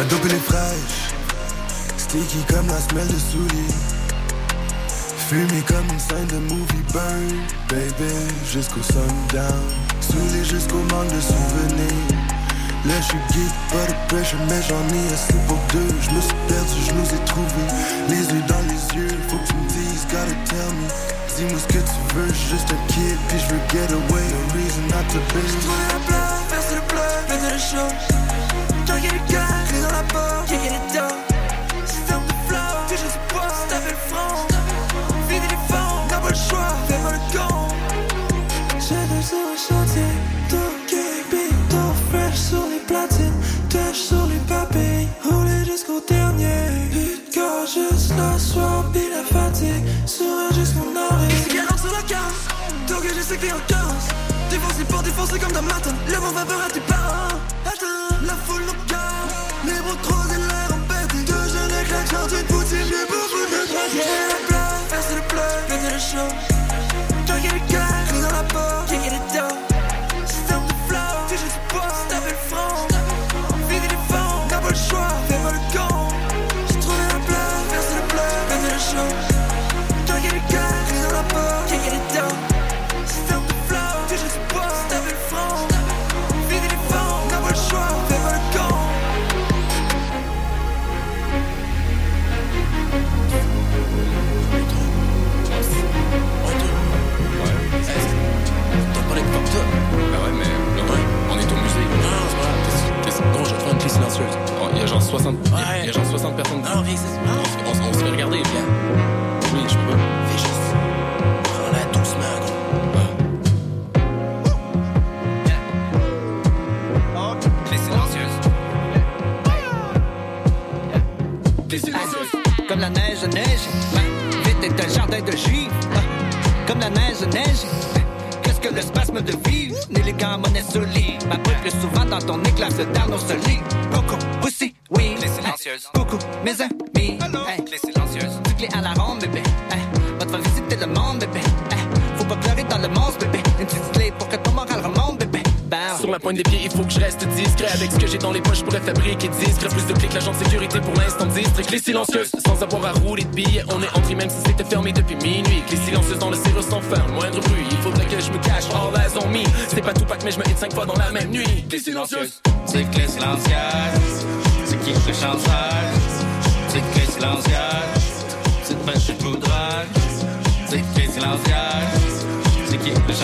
La dope elle est fraîche, sticky comme la semelle de souliers. Fumé comme une scène de movie burn, baby, jusqu'au sundown. Saoulé jusqu'au manque de souvenirs. Là je suis geek, pas pressure, mais j'en ai assez pour deux. Je me suis perdu, je nous ai trouvés. Les yeux dans les yeux, faut que tu me dises, gotta tell me. Dis-moi ce que tu veux, juste un kid, puis je veux get away, no reason not to be. La le jusqu'au dernier. But juste la soir, puis la fatigue, sourire jusqu'au oreille. C'est galère sur la case, donc je sais que en case. Défoncé pour défoncer comme dans Maton, le vent va peur à tes parents. Attends, la foule nous garde, les bras croisés, l'air embêté. Deux jeunes éclats, chantier de poutine, j'ai beaucoup de trajet. la blague, percer le. 60, il y a- Ouais. il y a genre 60 personnes. Non, viens, c'est On, se- on se- on se fait regarder, viens. Oui, je peux. Fais juste. Prends-la doucement, gros. Clé silencieuse. T'es silencieuse. Comme la neige, neige. Vite est un jardin de juifs. Ah, Comme la neige, neige. Qu'est-ce que le spasme de vivre? N'élégant monnaie solide. Ma peau plus souvent dans ton éclat se dans nos solides. Coucou, mes amis. Hey, Clé silencieuse. du clé à la ronde, bébé. Hey, faire visiter le monde, bébé. Hey, faut pas pleurer dans le monstre, bébé. Une petite clé pour que ton moral remonte, bébé. Bow. Sur la pointe des pieds, il faut que je reste discret. Avec ce que j'ai dans les poches, je pourrais fabriquer discret. Plus de que l'agent de sécurité pour l'instant district. Clés silencieuses, sans avoir à rouler de billets. On est entré même si c'était fermé depuis minuit. Clés silencieuses dans le cirrus sans faire le moindre bruit. Il faudrait que je me cache, all eyes on me. C'est pas tout pack, mais je me hit cinq fois dans la même nuit. Clés silencieuses. C'est clé silencieuse. C'est qui le chanceuse? C'est clé silencieuse. C'est pêche de poudrage. C'est clé silencieuse. C'est qui le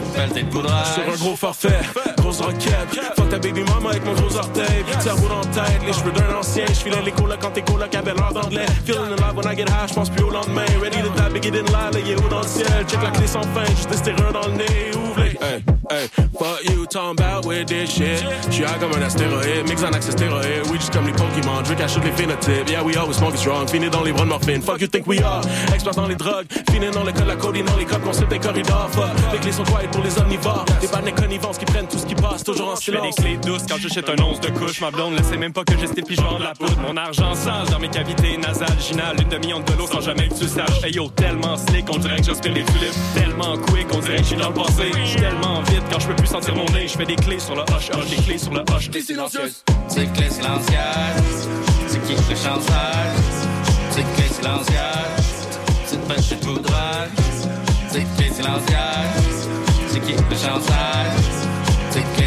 pêche de poudrage. Sur un gros forfait, grosse roquette. Fuck ta baby mama avec mon gros orteil. Cerveau dans tête, les cheveux d'un ancien. J'filais les colocs quand tes colocs avaient l'air d'anglais. Feeling alive when I get high, j'pense plus au lendemain. Ready to die, big it in lie, est haut dans le ciel. Check la clé sans fin, juste des stéroïdes dans le nez. Ouvre les. Hey, hey, fuck you, talking about with this shit. J'suis high comme un astéroïde, mix en accès stéroïde. We just comme les Pokémon, drink à shoot les phénotypes. Yeah, we always smoking strong, fini dans les bras de morphine. Fuck you think we are, exploitant les drogues. Fini dans le col, la codine dans les codes, qu'on des corridors. Fuck, les clés sont pour les omnivores. Des bannes connivences qui prennent tout ce qui passe, toujours en Je fais des silence. clés douces quand j'achète un once de couche. Ma blonde ne sait même pas que je style puis je de la poudre. Mon argent sage dans mes cavités nasales. Ginale, une demi-onde de l'eau sans jamais que tu saches. Hey yo, tellement slick, on dirait que j'aspire les tulipes. Tellement quick, on dirait que je suis dans le passé. J'suis tellement vite quand je peux plus sentir mon nez. Je fais des clés sur le hush hush, des clés sur le hush. Clés silencieuses. C'est clé silencieuse. C'est qui le chanceuse? C'est clé silencieuse. C'est pêche de poudrage. C'est clé silencieuse. C'est qui le chanceuse? C'est clé.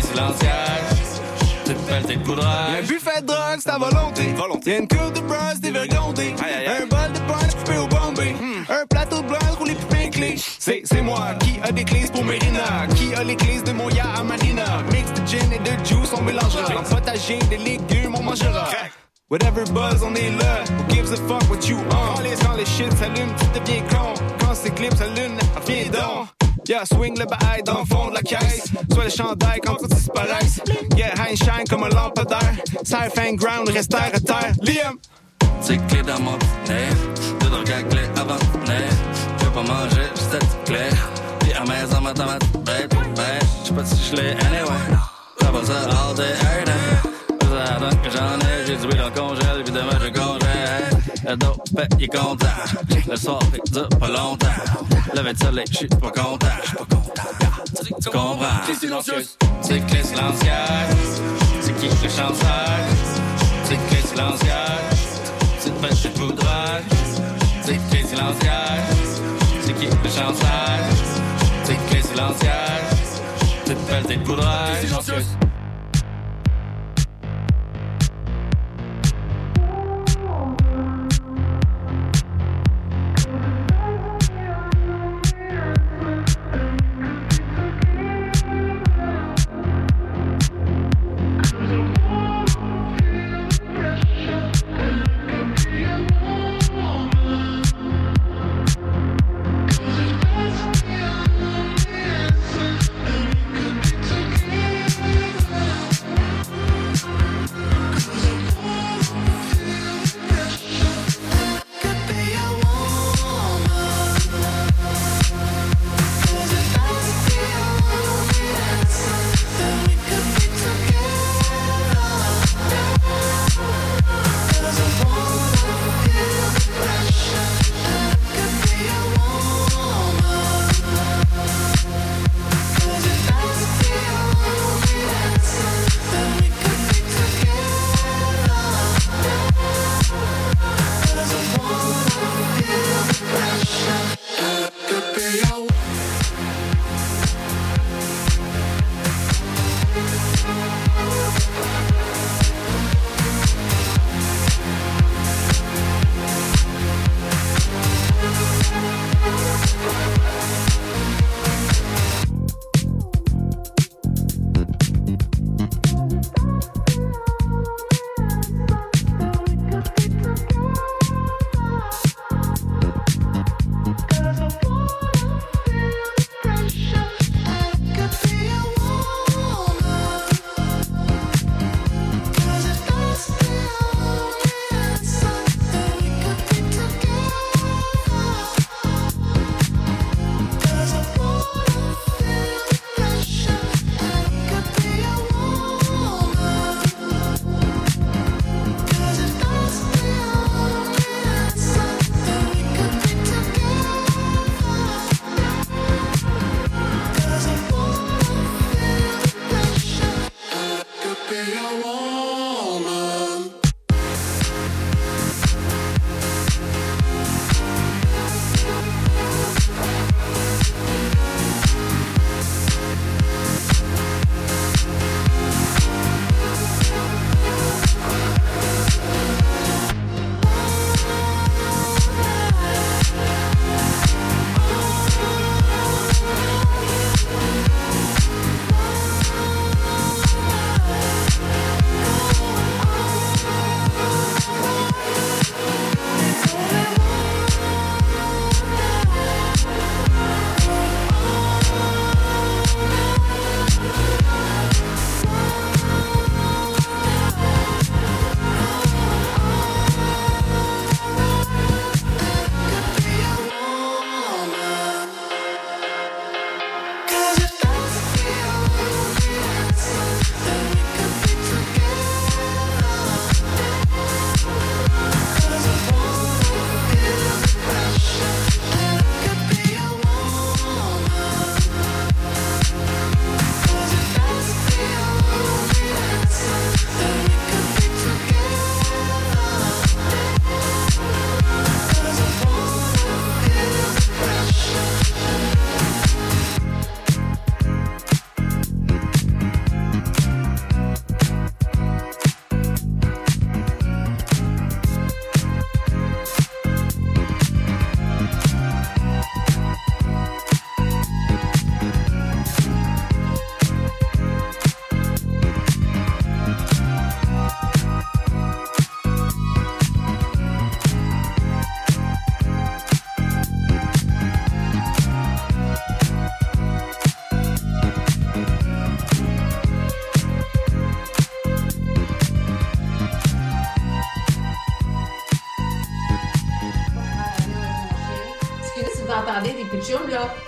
C'est Un poudrage. buffet de drogue, c'est à volonté. Volonté. Y'a une coupe de bras dévergondée. Aïe, aïe, aïe. Un bol de punch coupé au bombay. Un plateau de blanc roulé plus clés. C'est, c'est moi qui a des clés pour Mérina. Qui a les clés de Moya à Marina. Mix de gin et de juice, on mélangera. Dans le potager, des légumes, on mangera. Whatever buzz, on est là. Who gives a fuck what you on? Quand les shit s'allument, tu deviens con. Quand ces clips s'allument, reviens donc. Yeah, swing le bail dans le fond de la caisse. Soit le chandail quand tout disparaisse. Yeah, high shine comme un lampadaire. And ground, reste à terre. Liam! C'est clé dans mon nez. Deux drogues à clé avant nez. Je pas manger, cette clé. Puis à maison, ma tomate, bête, bête. J'sais pas si je l'ai anyway. T'as pas ça all day, every day. Ça donne que j'en ai. J'ai du oui dans le congèle, évidemment, je congèle. Le dos, ben, il est content. Le soir, il dure pas longtemps. Levé de soleil, pas content. J'suis pas content. Tu comprends? Silencieuses. C'est que les silencieuses. C'est qui le chanteur? C'est que les silencieuses. C'est une pêche de boudrage. C'est que les silencieuses. C'est qui le chanteur? C'est que les silencieuses. C'est une pêche de boudrage. Les silencieuses.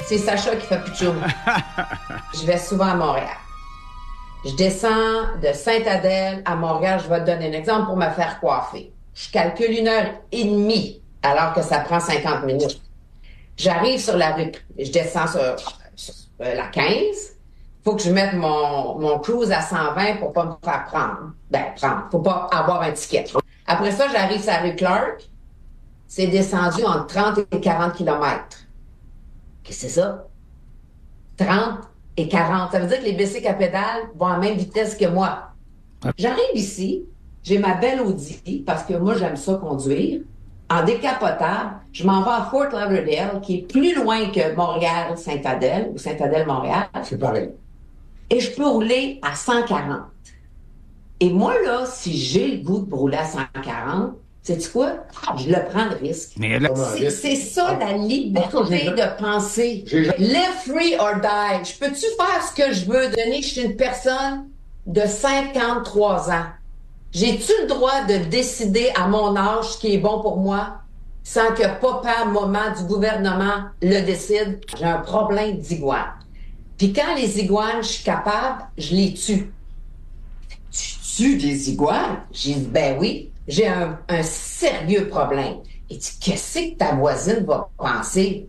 C'est Sacha qui fait pitchoum. je vais souvent à Montréal. Je descends de Sainte-Adèle à Montréal. Je vais te donner un exemple pour me faire coiffer. je calcule une heure et demie, alors que ça prend 50 minutes. J'arrive sur la rue, je descends sur, sur, euh, la 15. Faut que je mette mon, mon cruise à 120 pour pas me faire prendre. Ben, prendre. Faut pas avoir un ticket. Après ça, j'arrive sur la rue Clark. C'est descendu entre 30 et 40 kilomètres. Qu'est-ce que c'est ça? 30 et 40. Ça veut dire que les bicycles à pédale vont à la même vitesse que moi. J'arrive ici, j'ai ma belle Audi, parce que moi, j'aime ça conduire. En décapotable, je m'en vais à Fort Lauderdale, qui est plus loin que Montréal-Saint-Adèle ou Saint-Adèle-Montréal. C'est pareil. Et je peux rouler à 140. Et moi, là, si j'ai le goût de rouler à 140, sais-tu quoi? Je le prends le risque. Mais là, C'est- C'est ça la liberté de penser. Live free or die. Je peux-tu faire ce que je veux donner? Je suis une personne de 53 ans. J'ai-tu le droit de décider à mon âge ce qui est bon pour moi sans que papa, maman du gouvernement le décide? J'ai un problème d'iguane. Puis quand les iguanes, je suis capable, je les tue. Tu tues des iguanes? J'ai dit, ben oui, j'ai un, un sérieux problème. Et tu qu'est-ce que ta voisine va penser?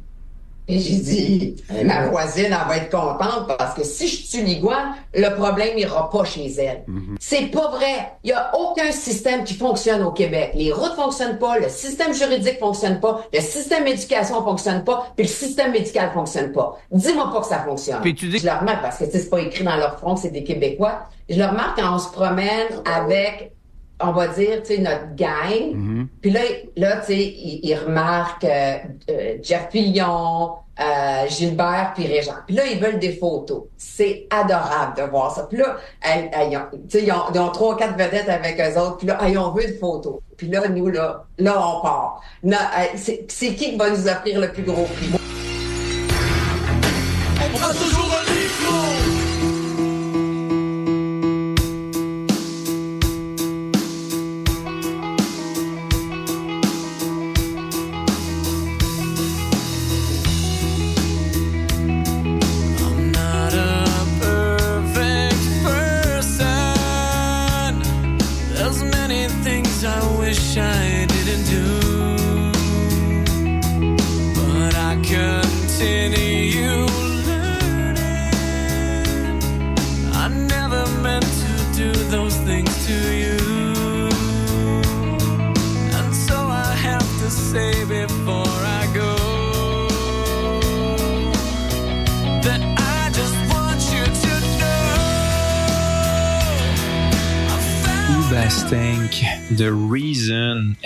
Et j'ai dit, ma voisine, elle va être contente parce que si je tue l'iguane, le problème ira pas chez elle. C'est pas vrai. Il y a aucun système qui fonctionne au Québec. Les routes fonctionnent pas, le système juridique fonctionne pas, le système d'éducation fonctionne pas, puis le système médical fonctionne pas. Dis-moi pas que ça fonctionne. Puis tu dis- Je le remarque parce que c'est pas écrit dans leur front, c'est des Québécois. Je le remarque quand on se promène avec on va dire, tu sais, notre gang. Puis là, là, tu sais, ils ils remarquent euh, euh, Jeff Pillon, euh, Gilbert, puis Régent. Puis là, ils veulent des photos. C'est adorable de voir ça. Puis là, elles- elles- ils ont- tu sais, ils ont, ils ont trois, quatre vedettes avec eux autres. Puis là, hey, on veut une photo. Puis là, nous, là, là, on part. Euh, c'est c'est qui qui va nous offrir le plus gros prix?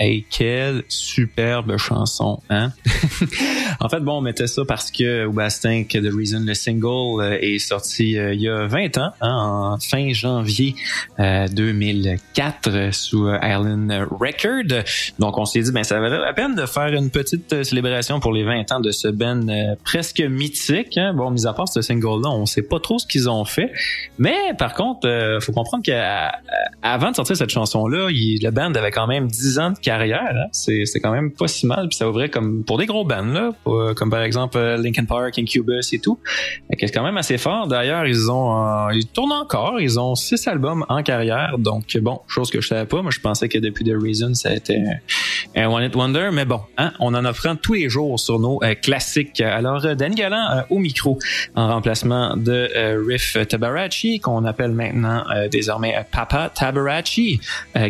a kid quelle superbe chanson, hein? en fait, bon, on mettait ça parce que Bastink, The Reason, le single, euh, est sorti euh, il y a 20 ans, hein, en fin janvier euh, 2004 euh, sous Island Record. Donc, on s'est dit, ben, ça valait la peine de faire une petite célébration pour les 20 ans de ce band presque mythique. Hein? Bon, mis à part ce single-là, on sait pas trop ce qu'ils ont fait. Mais, par contre, euh, faut comprendre qu'avant de sortir cette chanson-là, le band avait quand même 10 ans de carrière. Hein? C'est, quand même pas si mal. Puis ça ouvrait comme pour des gros bands, là, euh, comme par exemple euh, Linkin Park, Incubus et tout. C'est quand même assez fort. D'ailleurs, ils ont euh, ils tournent encore. Ils ont six albums en carrière. Donc bon, chose que je savais pas. Moi, je pensais que depuis The Reason, ça a été un One It Wonder. Mais bon, hein, on en apprend tous les jours sur nos classiques. Alors, Dan Galland au micro en remplacement de Riff Tabarachi, qu'on appelle maintenant désormais Papa Tabarachi,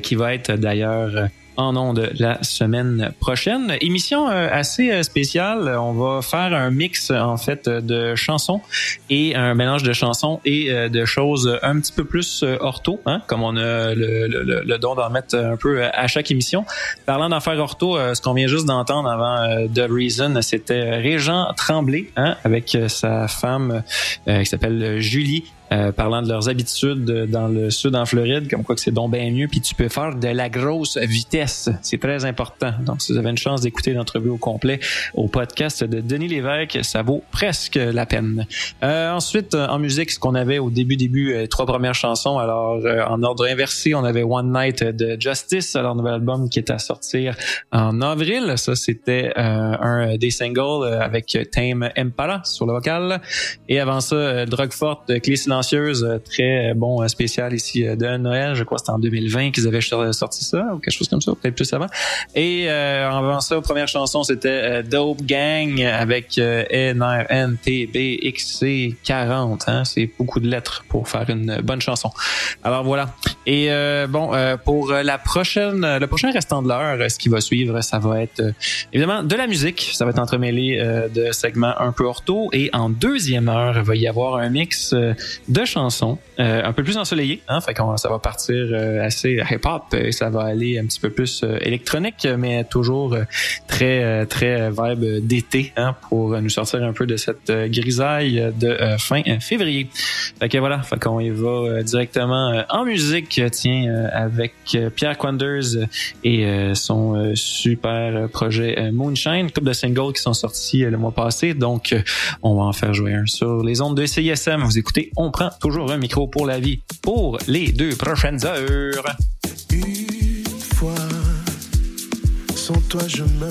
qui va être d'ailleurs en ondes la semaine prochaine. Émission euh, assez euh, spéciale. On va faire un mix en fait de chansons et un mélange de chansons et euh, de choses un petit peu plus ortho, hein, comme on a le, don d'en mettre un peu à chaque émission. Parlant d'en faire ortho, ce qu'on vient juste d'entendre avant The Reason, c'était Régent Tremblay, hein, avec sa femme qui s'appelle Julie. Euh, parlant de leurs habitudes dans le sud en Floride, comme quoi que c'est donc bien mieux, puis tu peux faire de la grosse vitesse. C'est très important. Donc, si vous avez une chance d'écouter l'entrevue au complet au podcast de Denis Lévesque, ça vaut presque la peine. Euh, ensuite, euh, en musique, ce qu'on avait au début, début, euh, trois premières chansons. Alors, euh, en ordre inversé, on avait One Night de Justice, leur nouvel album qui est à sortir en avril. Ça, c'était euh, un des singles euh, avec Tame Impala sur le vocal. Et avant ça, euh, Drogue Forte, Clé Silencieuse euh, très euh, bon spécial ici de Noël. Je crois que c'était en 2020 qu'ils avaient sorti ça ou quelque chose comme ça, peut-être plus avant. Et euh, avant ça, première chanson, c'était Dope Gang avec NRNTBXC40. Hein? C'est beaucoup de lettres pour faire une bonne chanson. Alors voilà. Et bon, pour la prochaine, le prochain restant de l'heure, ce qui va suivre, ça va être évidemment de la musique. Ça va être entremêlé de segments un peu ortho. Et en deuxième heure, il va y avoir un mix de chansons euh, un peu plus ensoleillé. Hein, fait qu'on, ça va partir euh, assez hip-hop et ça va aller un petit peu plus euh, électronique, mais toujours très très vibe d'été hein, pour nous sortir un peu de cette grisaille de fin février. Fait que voilà, fait qu'on y va directement en musique, tiens, avec Pierre Quanders et son super projet Moonshine, couple de singles qui sont sortis le mois passé. Donc, on va en faire jouer un sur les ondes de CISM. Vous écoutez, on prend toujours un micro pour la vie pour les deux prochaines heures. Une fois, sans toi je meurs.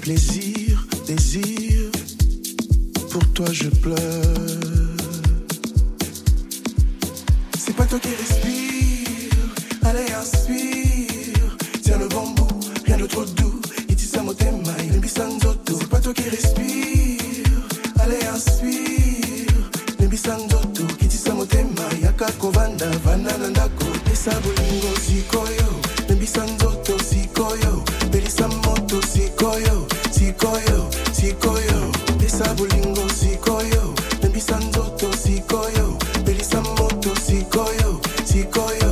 Plaisir, désir, pour toi je pleure. C'est pas toi qui respire, allez inspire. Tiens le bambou, rien de trop doux. C'est pas toi qui respire nebisa nzoto kitisa motema yaka kovanda vanda na ndako pesa bolingo sikoyo. Nebisa nzoto sikoyo. Pelisa moto sikoyo sikoyo sikoyo. Pesa bolingo sikoyo. Nebisa nzoto sikoyo. Pelisa moto sikoyo sikoyo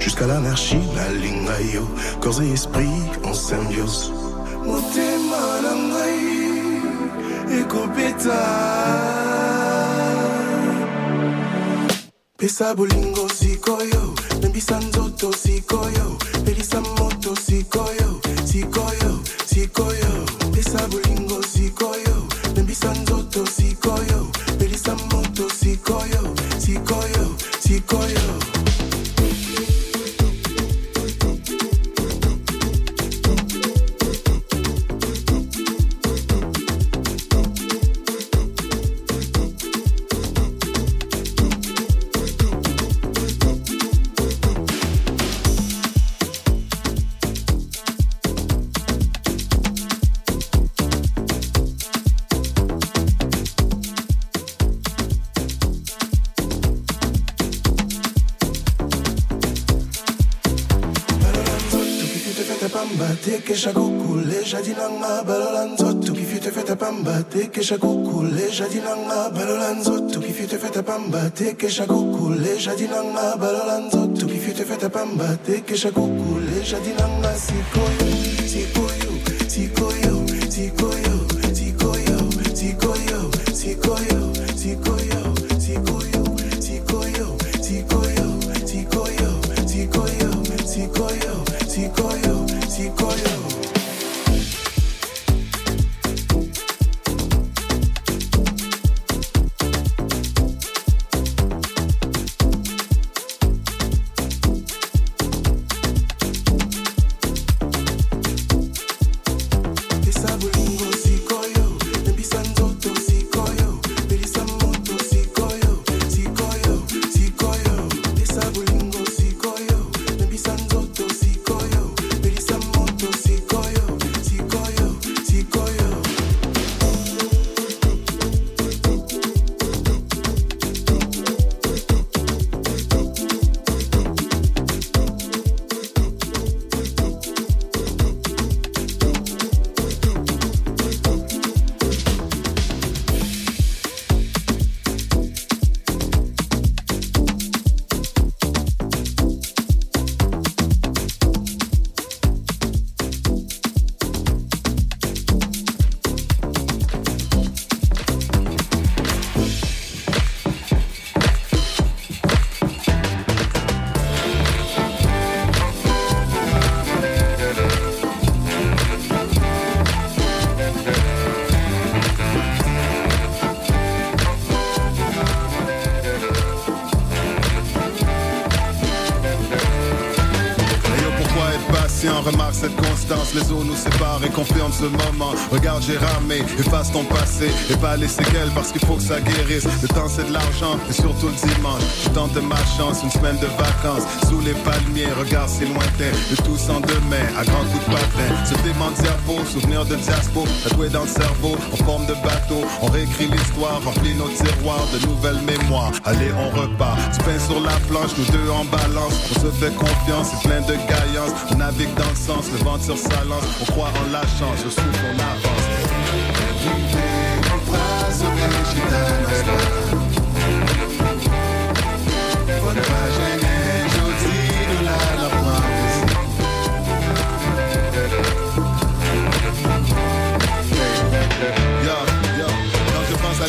jusqu'à l'anarchie, la lingayo, corps et esprit en symbiose. Motema langai, ekopeta. Pesa bolingo sikoyo, nembisa nzoto sikoyo, pelisa moto sikoyo, sikoyo, sikoyo. Pesa bolingo sikoyo, nembisa nzoto sikoyo, pelisa moto sikoyo, sikoyo, sikoyo. Kesha kukule jadi nanga balola nzoto kifi te fete pamba. Te kesha kukule jadi nanga balola nzoto kifi te fete pamba. Te kesha kukule jadi nanga balola nzoto kifi te fete pamba. Te kesha kukule jadi sikoyo ce moment. Regarde, j'ai ramé, efface ton passé et pas les séquelles parce qu'il faut que ça guérisse. Le temps c'est de l'argent et surtout le dimanche. Je tente ma chance, une semaine de vacances sous les palmiers. Regarde, c'est lointain, de tous en demain, à grands coups de patin. Ce dément diapo, souvenir de diaspo, tatoué dans le cerveau, en forme de bateau. On réécrit l'histoire, remplit nos tiroirs de nouvelles mémoires. Allez, on repart, du pain sur la planche, nous deux en balance. On se fait confiance, c'est plein de gaillance. On navigue dans le sens, le vent sur sa lance. On croit en la chance, je souffle, on avance.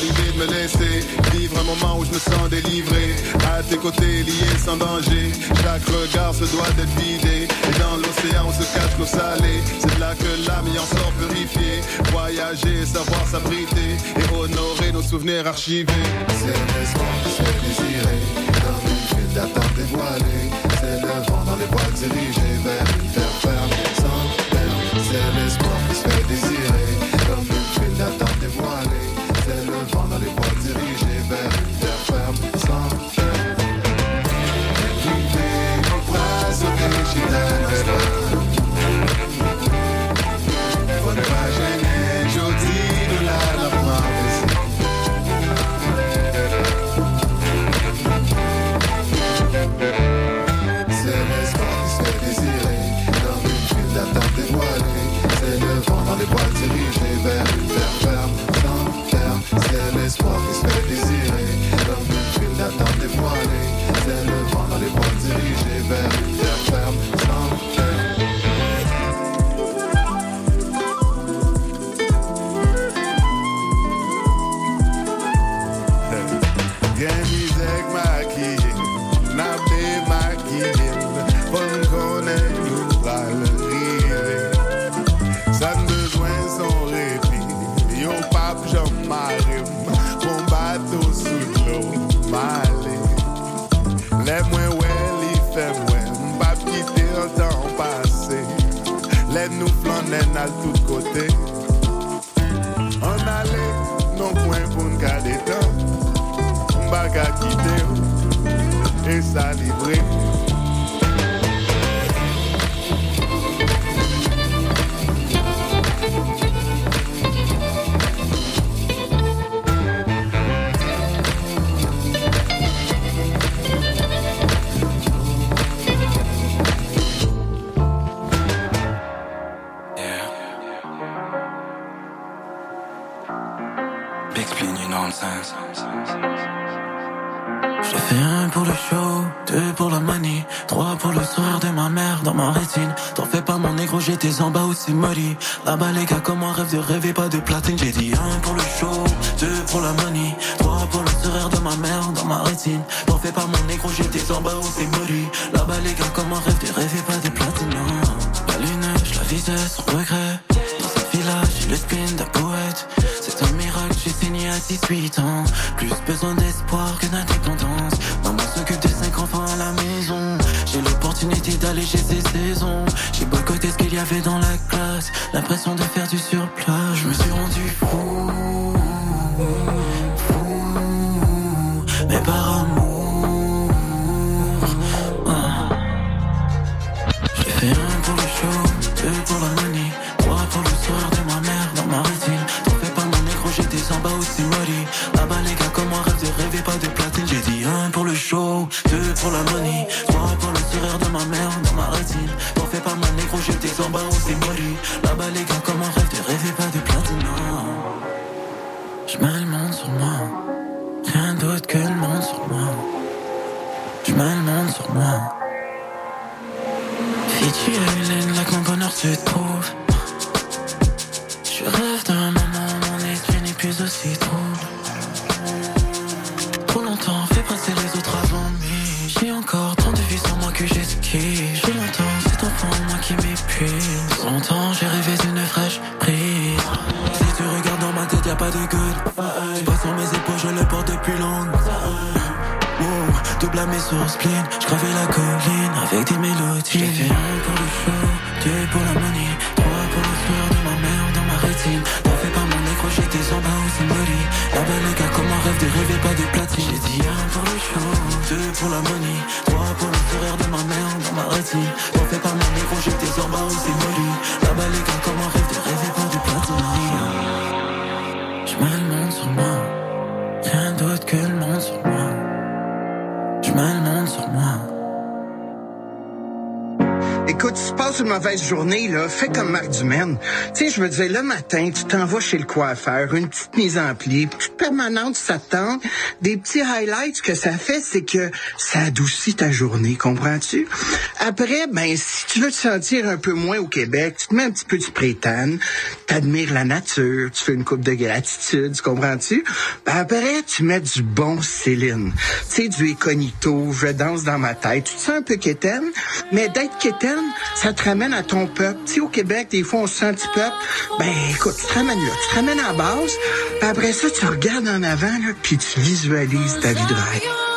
L'idée de me laisser vivre un moment où je me sens délivré. À tes côtés, lié sans danger. Chaque regard se doit d'être vidé. Et dans l'océan, on se cache l'eau salée. C'est là que l'âme y en sort purifiée. Voyager, savoir s'abriter et honorer nos souvenirs archivés. C'est l'espoir qui se fait désirer. Comme une file d'attente dévoilée. C'est le vent dans les bois dirigés vers ferme sans. C'est l'espoir qui se fait désirer. Kite an tan pase Le nou flanen al tout kote An ale, non pwen pou n'kade tan Mbaga kite ou E sa libre Big j'étais en bas où c'est. Là-bas les gars comme un rêve de rêver pas de platine. J'ai dit un pour le show, deux pour la money, trois pour le sourire de ma mère dans ma rétine. T'en fais pas mon négro, j'étais en bas où c'est molly. Là-bas les gars comme un rêve de rêver pas de platine. La lune, je la visais sans regret. Dans cette villa, j'ai le spin d'un poète. C'est un miracle, j'ai signé à 18 ans. Plus besoin d'espoir que d'indépendance. Dans la classe. L'impression de faire du surplace. Tu sais, je veux dire, le matin, tu t'en vas chez le coiffeur, une petite mise en pli, petite permanente, ça. Des petits highlights, que ça fait, c'est que ça adoucit ta journée, comprends-tu? Après, ben, si tu veux te sentir un peu moins au Québec, tu te mets un petit peu du prétane, t'admires la nature, tu fais une coupe de gratitude, tu comprends-tu? Ben, après, tu mets du bon Céline. Tu sais, du Econito, je danse dans ma tête. Tu te sens un peu quétaine, mais d'être quétaine, ça te ramène à ton peuple. Tu sais, au Québec, des fois, on se sent petit peuple. Ben, écoute, tu te ramènes là, tu te ramènes à base, puis après ça, tu regardes en avant, là, puis tu visualises ta vie de rêve.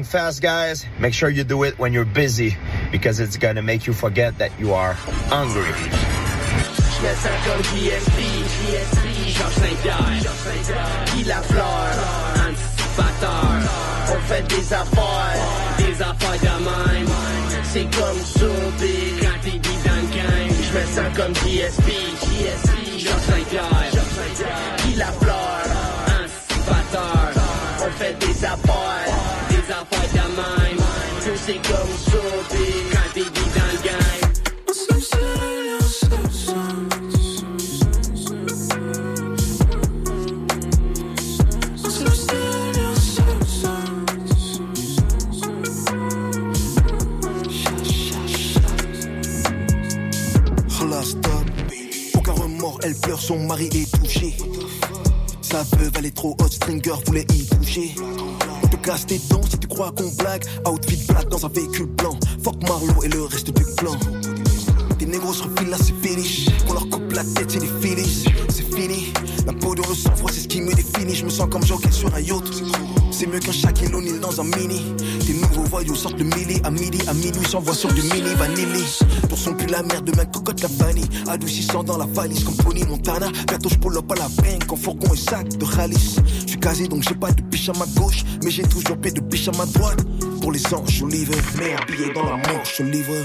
Long fast, guys, make sure you do it when you're busy because it's gonna make you forget that you are hungry. Je comme GSP, Georges Saint-Pierre, son mari est touché. Sa veuve, elle trop hot, Stringer voulait y toucher. On te casse tes dents si tu crois qu'on blague. Outfit black dans un véhicule blanc. Fuck Marlowe et le reste du clan. Des négros se refilent là, c'est finish. Qu'on leur coupe la tête, c'est des finis. C'est fini. La peau de le sang-froid, c'est ce qui me définit. Je me sens comme Joker sur un yacht. C'est mieux qu'un Shaquille O'Neal dans un mini. Voyous sortent le milli. À midi, à minuit, s'envoie sur du mini vanilli. Pour son plus la merde, demain cocotte la vanille. Adoucissant dans la valise comme Pony Montana. Bientôt je pull up à la peine, quand fourgon et sac de ralice. Je suis casé donc j'ai pas de biche à ma gauche. Mais j'ai toujours paix de biche à ma droite. Pour les anges, Olive. Mais habillé dans la manche, Olive.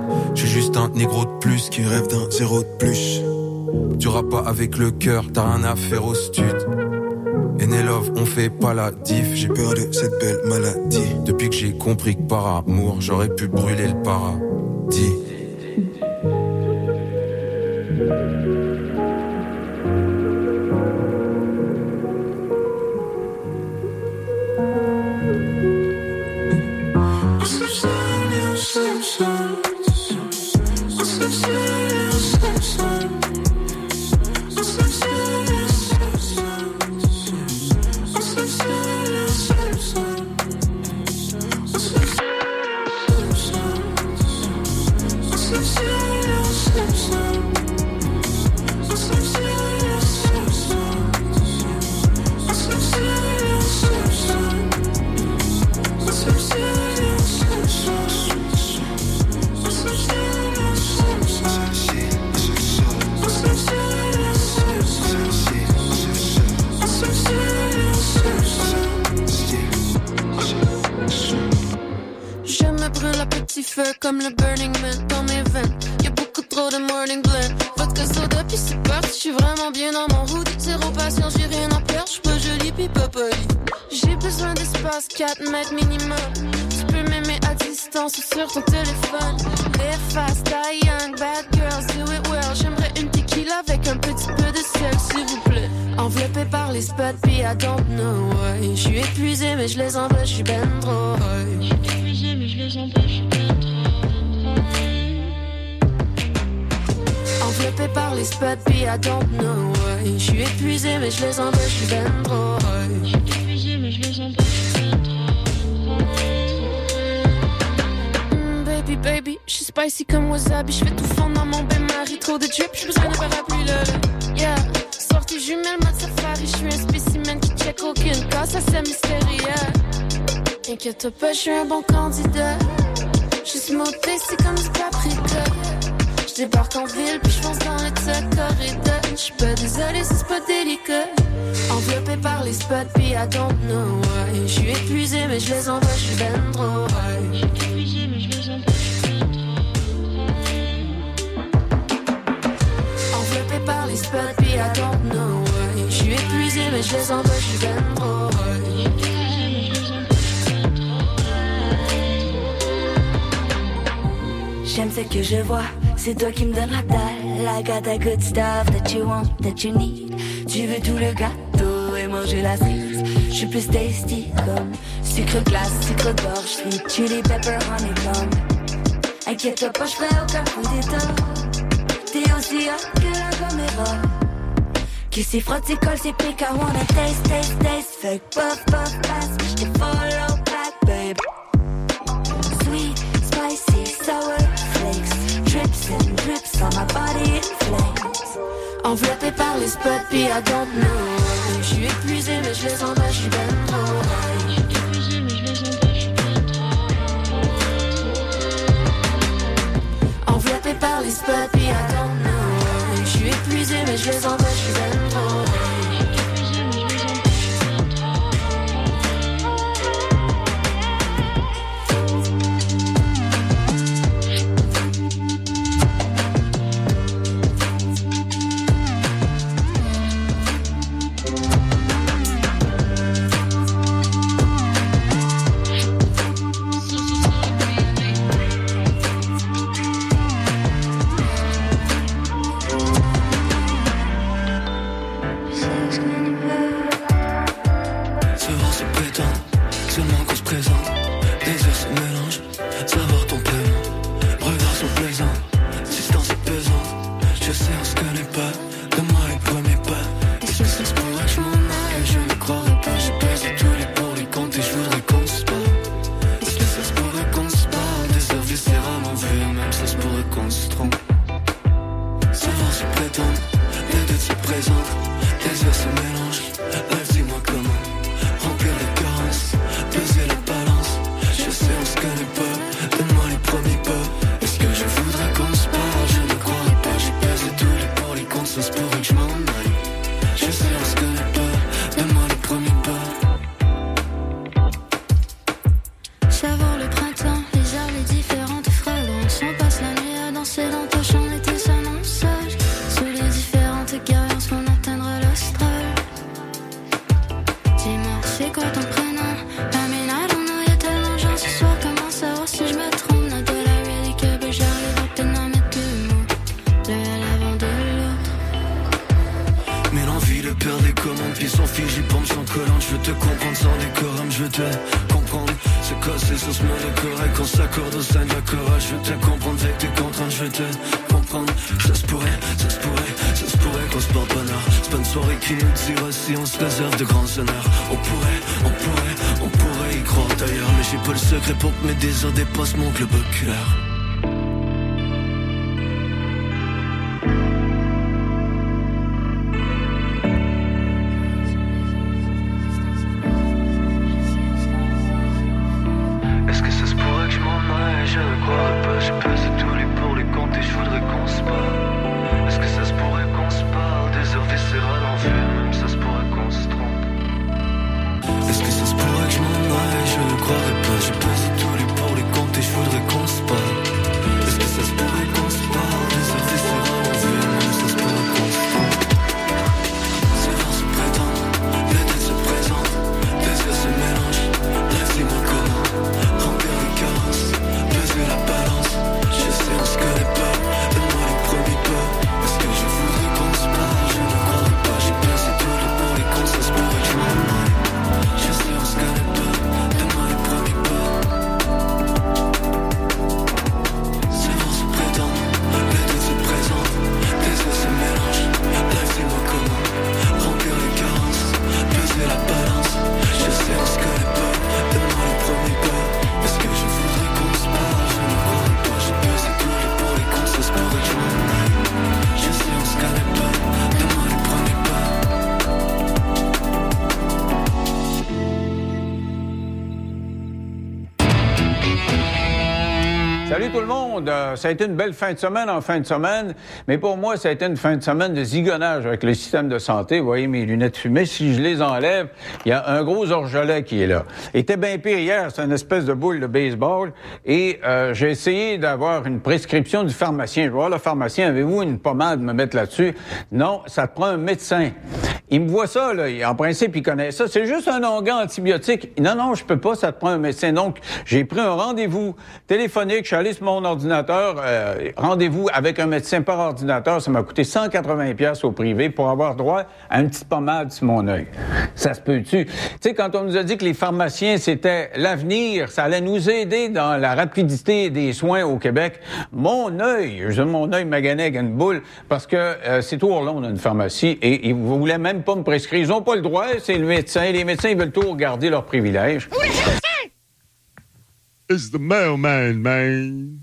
Je suis juste un négro de plus Qui rêve d'un zéro de plus. Tu rap pas avec le cœur T'as rien à faire au stud. Love, on fait pas la diff. J'ai peur de cette belle maladie. Depuis que j'ai compris que par amour J'aurais pu brûler le paradis je ferai aucun coup d'état. T'es aussi hot que la caméra. Qui s'y frotte, s'y colle, s'y pique, I wanna taste, taste, taste. Que puff, puff, pass, j'te follow back, babe. Sweet, spicy, sour flakes. Drips and drips on my body in flames. Enveloppé par les spots, puis I don't know. J'suis épuisé, mais je les envoie, j'suis ben know. J'suis épuisé, mais je les envoie, j'suis ben se réserve de grands honneurs. On pourrait, on pourrait, on pourrait y croire d'ailleurs. Mais j'ai pas le secret pour que mes désirs dépassent mon globe oculaire. Euh, ça a été une belle fin de semaine en fin de semaine, mais pour moi, ça a été une fin de semaine de zigonnage avec le système de santé. Vous voyez mes lunettes fumées. Si je les enlève, il y a un gros orgelet qui est là. Il était bien pire hier. C'est une espèce de boule de baseball. Et euh, j'ai essayé d'avoir une prescription du pharmacien. Je voir le pharmacien. Avez-vous une pommade me mettre là-dessus? Non, ça prend un médecin. Il me voit ça, là. En principe, il connaît ça. C'est juste un onguent antibiotique. Non, non, je peux pas. Ça te prend un médecin. Donc, j'ai pris un rendez-vous téléphonique. Je suis allé sur mon ordinateur. euh, rendez-vous avec un médecin par ordinateur. Ça m'a coûté 180 pièces au privé pour avoir droit à une petite pommade sur mon œil. Ça se peut-tu? Tu sais, quand on nous a dit que les pharmaciens, c'était l'avenir, ça allait nous aider dans la rapidité des soins au Québec. Mon œil, je mon œil magané avec une boule, parce que euh, c'est tout on a pharmacie et ils voulaient même pas me prescrire. Ils n'ont pas le droit, c'est le médecin. Les médecins, ils veulent tout garder leurs privilèges. It's the mailman, man.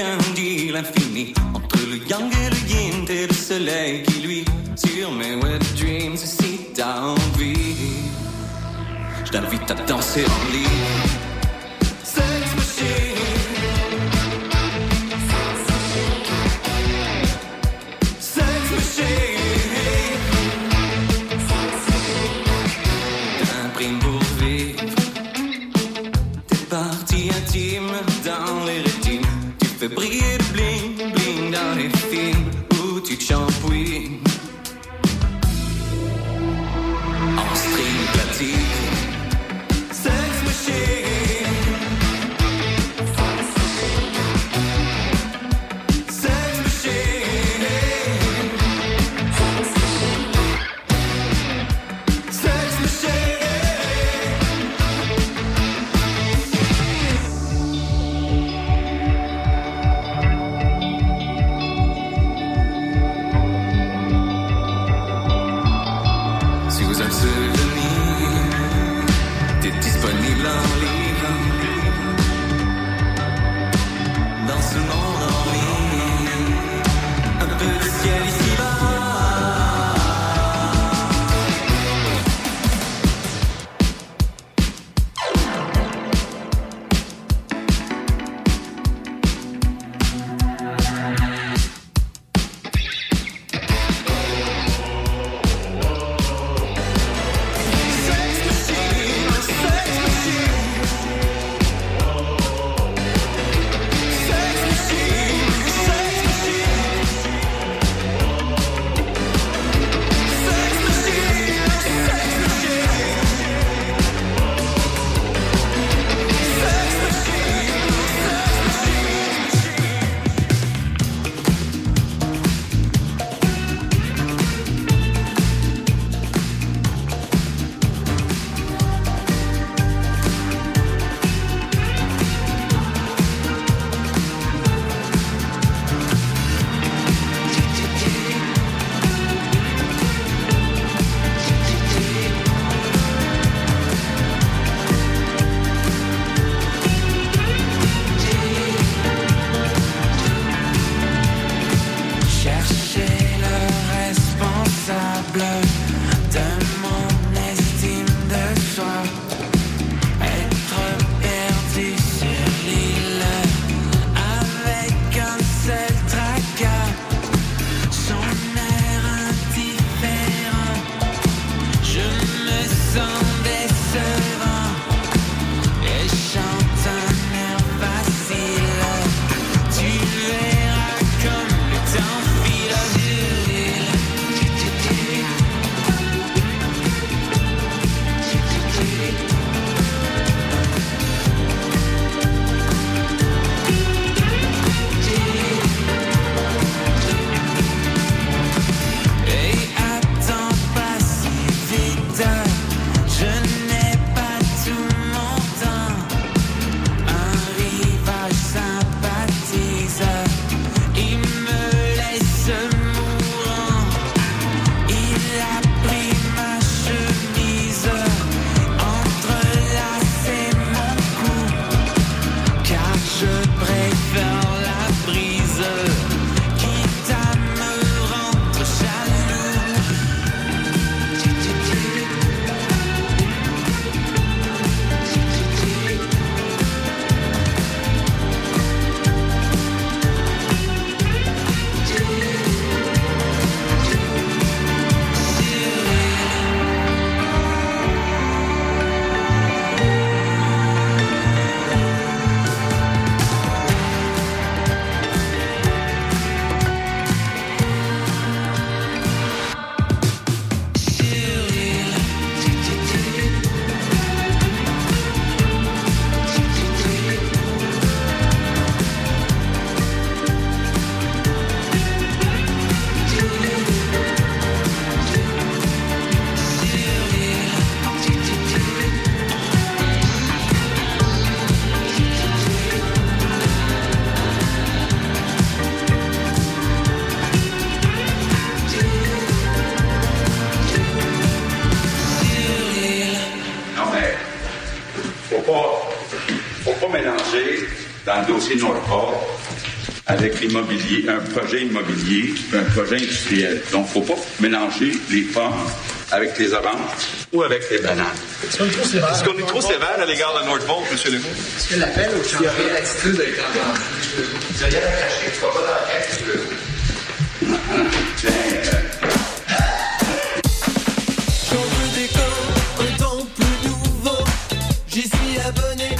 Indiquent l'infini entre le yang et le yin et le soleil qui lui sur mes wet dreams. Et si t'as envie, je t'invite à danser en avec l'immobilier, un projet immobilier, un projet industriel. Donc, il ne faut pas mélanger les pommes avec les oranges ou avec les bananes. Est-ce qu'on est trop sévère? Est-ce qu'on est trop sévère à l'égard de Nordport, M. Legault? Est-ce que l'appel au champion l'attitude a été entendue? Tu n'as rien à cacher, tu vas pas dans la caisse, veux des corps, un temps plus nouveau. J'y suis abonné.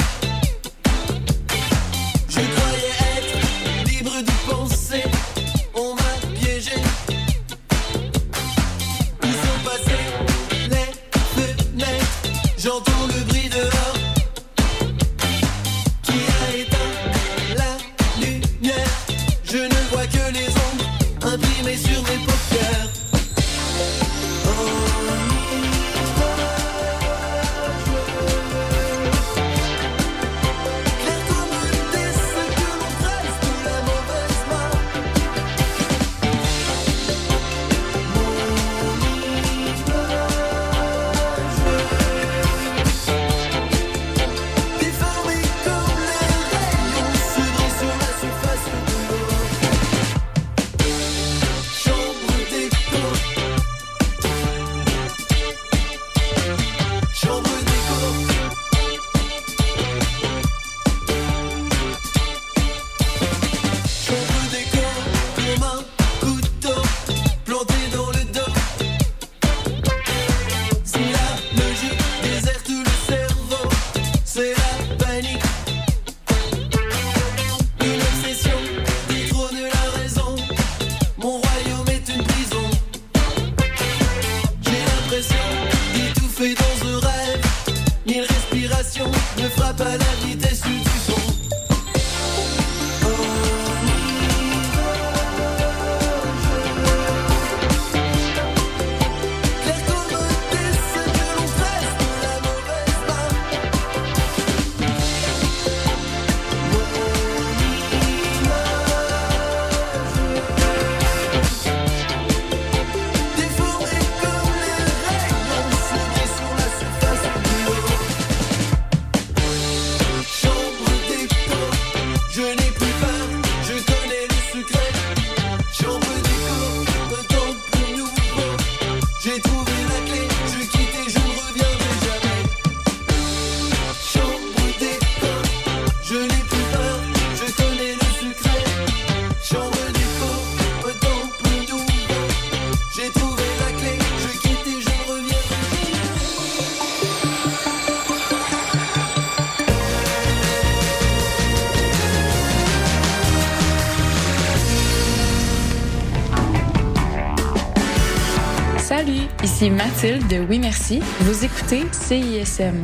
Mathilde de Oui Merci. Vous écoutez CISM.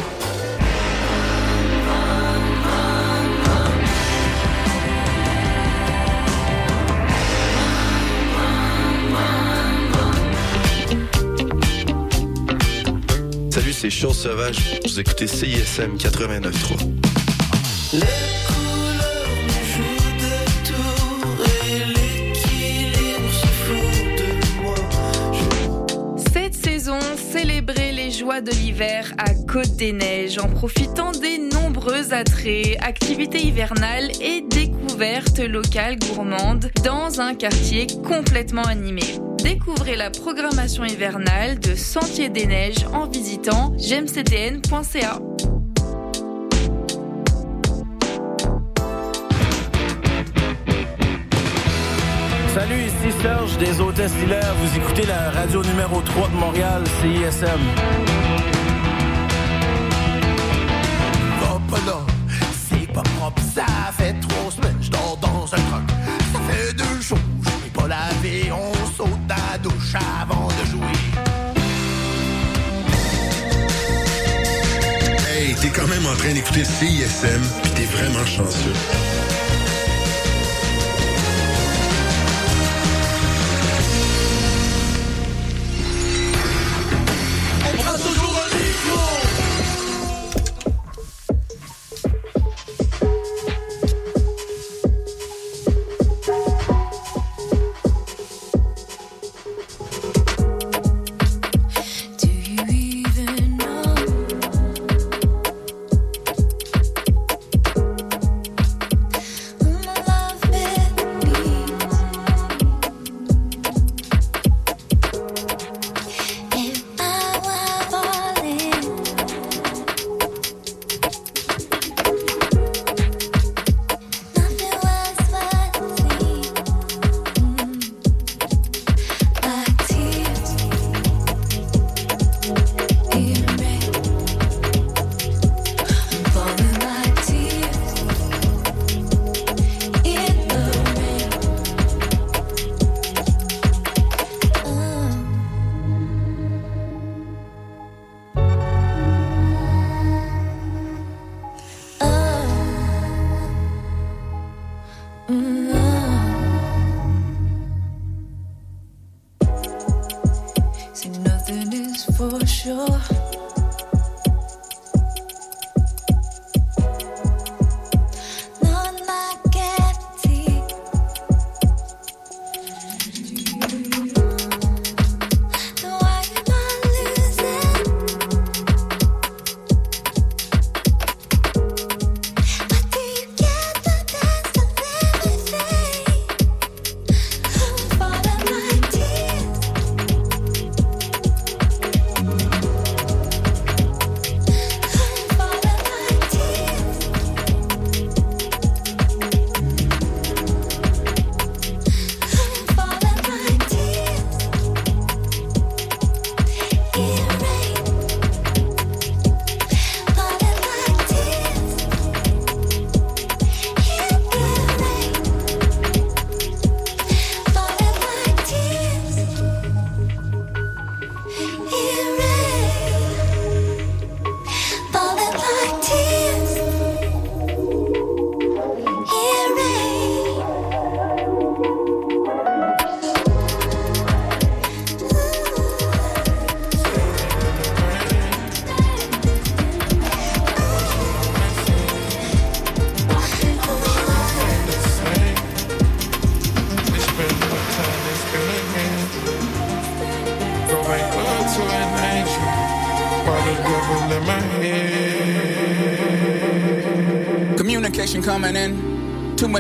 Salut, c'est Chose Sauvage. Vous écoutez CISM 89.3. de l'hiver à Côte des Neiges en profitant des nombreux attraits, activités hivernales et découvertes locales gourmandes dans un quartier complètement animé. Découvrez la programmation hivernale de Sentier des Neiges en visitant gemcdn.ca. Salut, ici Serge des Hôtesses Hilaire. Vous écoutez la radio numéro 3 de Montréal, CISM. Pas propre, ça fait trois semaines, je dors dans un truck. Ça fait deux jours, je n'ai pas lavé, on saute la douche avant de jouer. Hey, t'es quand même en train d'écouter CISM, pis t'es vraiment chanceux.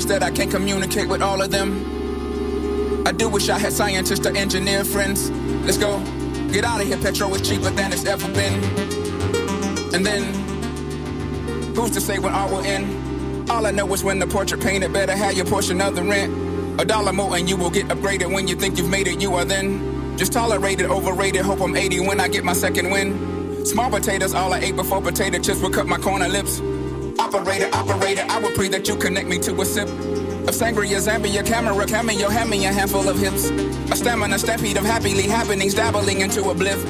That I can't communicate with all of them. I do wish I had scientists or engineer friends. Let's go. Get out of here, petrol is cheaper than it's ever been. And then, who's to say when art will end? All I know is when the portrait painted, better have your portion of the rent. A dollar more and you will get upgraded when you think you've made it, you are then. Just tolerated, overrated, hope I'm 80 when I get my second win. Small potatoes, all I ate before potato chips would cut my corner lips. Operator, operator, I would pray that you connect me to a sip of sangria, Zambia, camera, cameo, hand me a handful of hips. A stamina, stampede of happily happenings, dabbling into a bliff.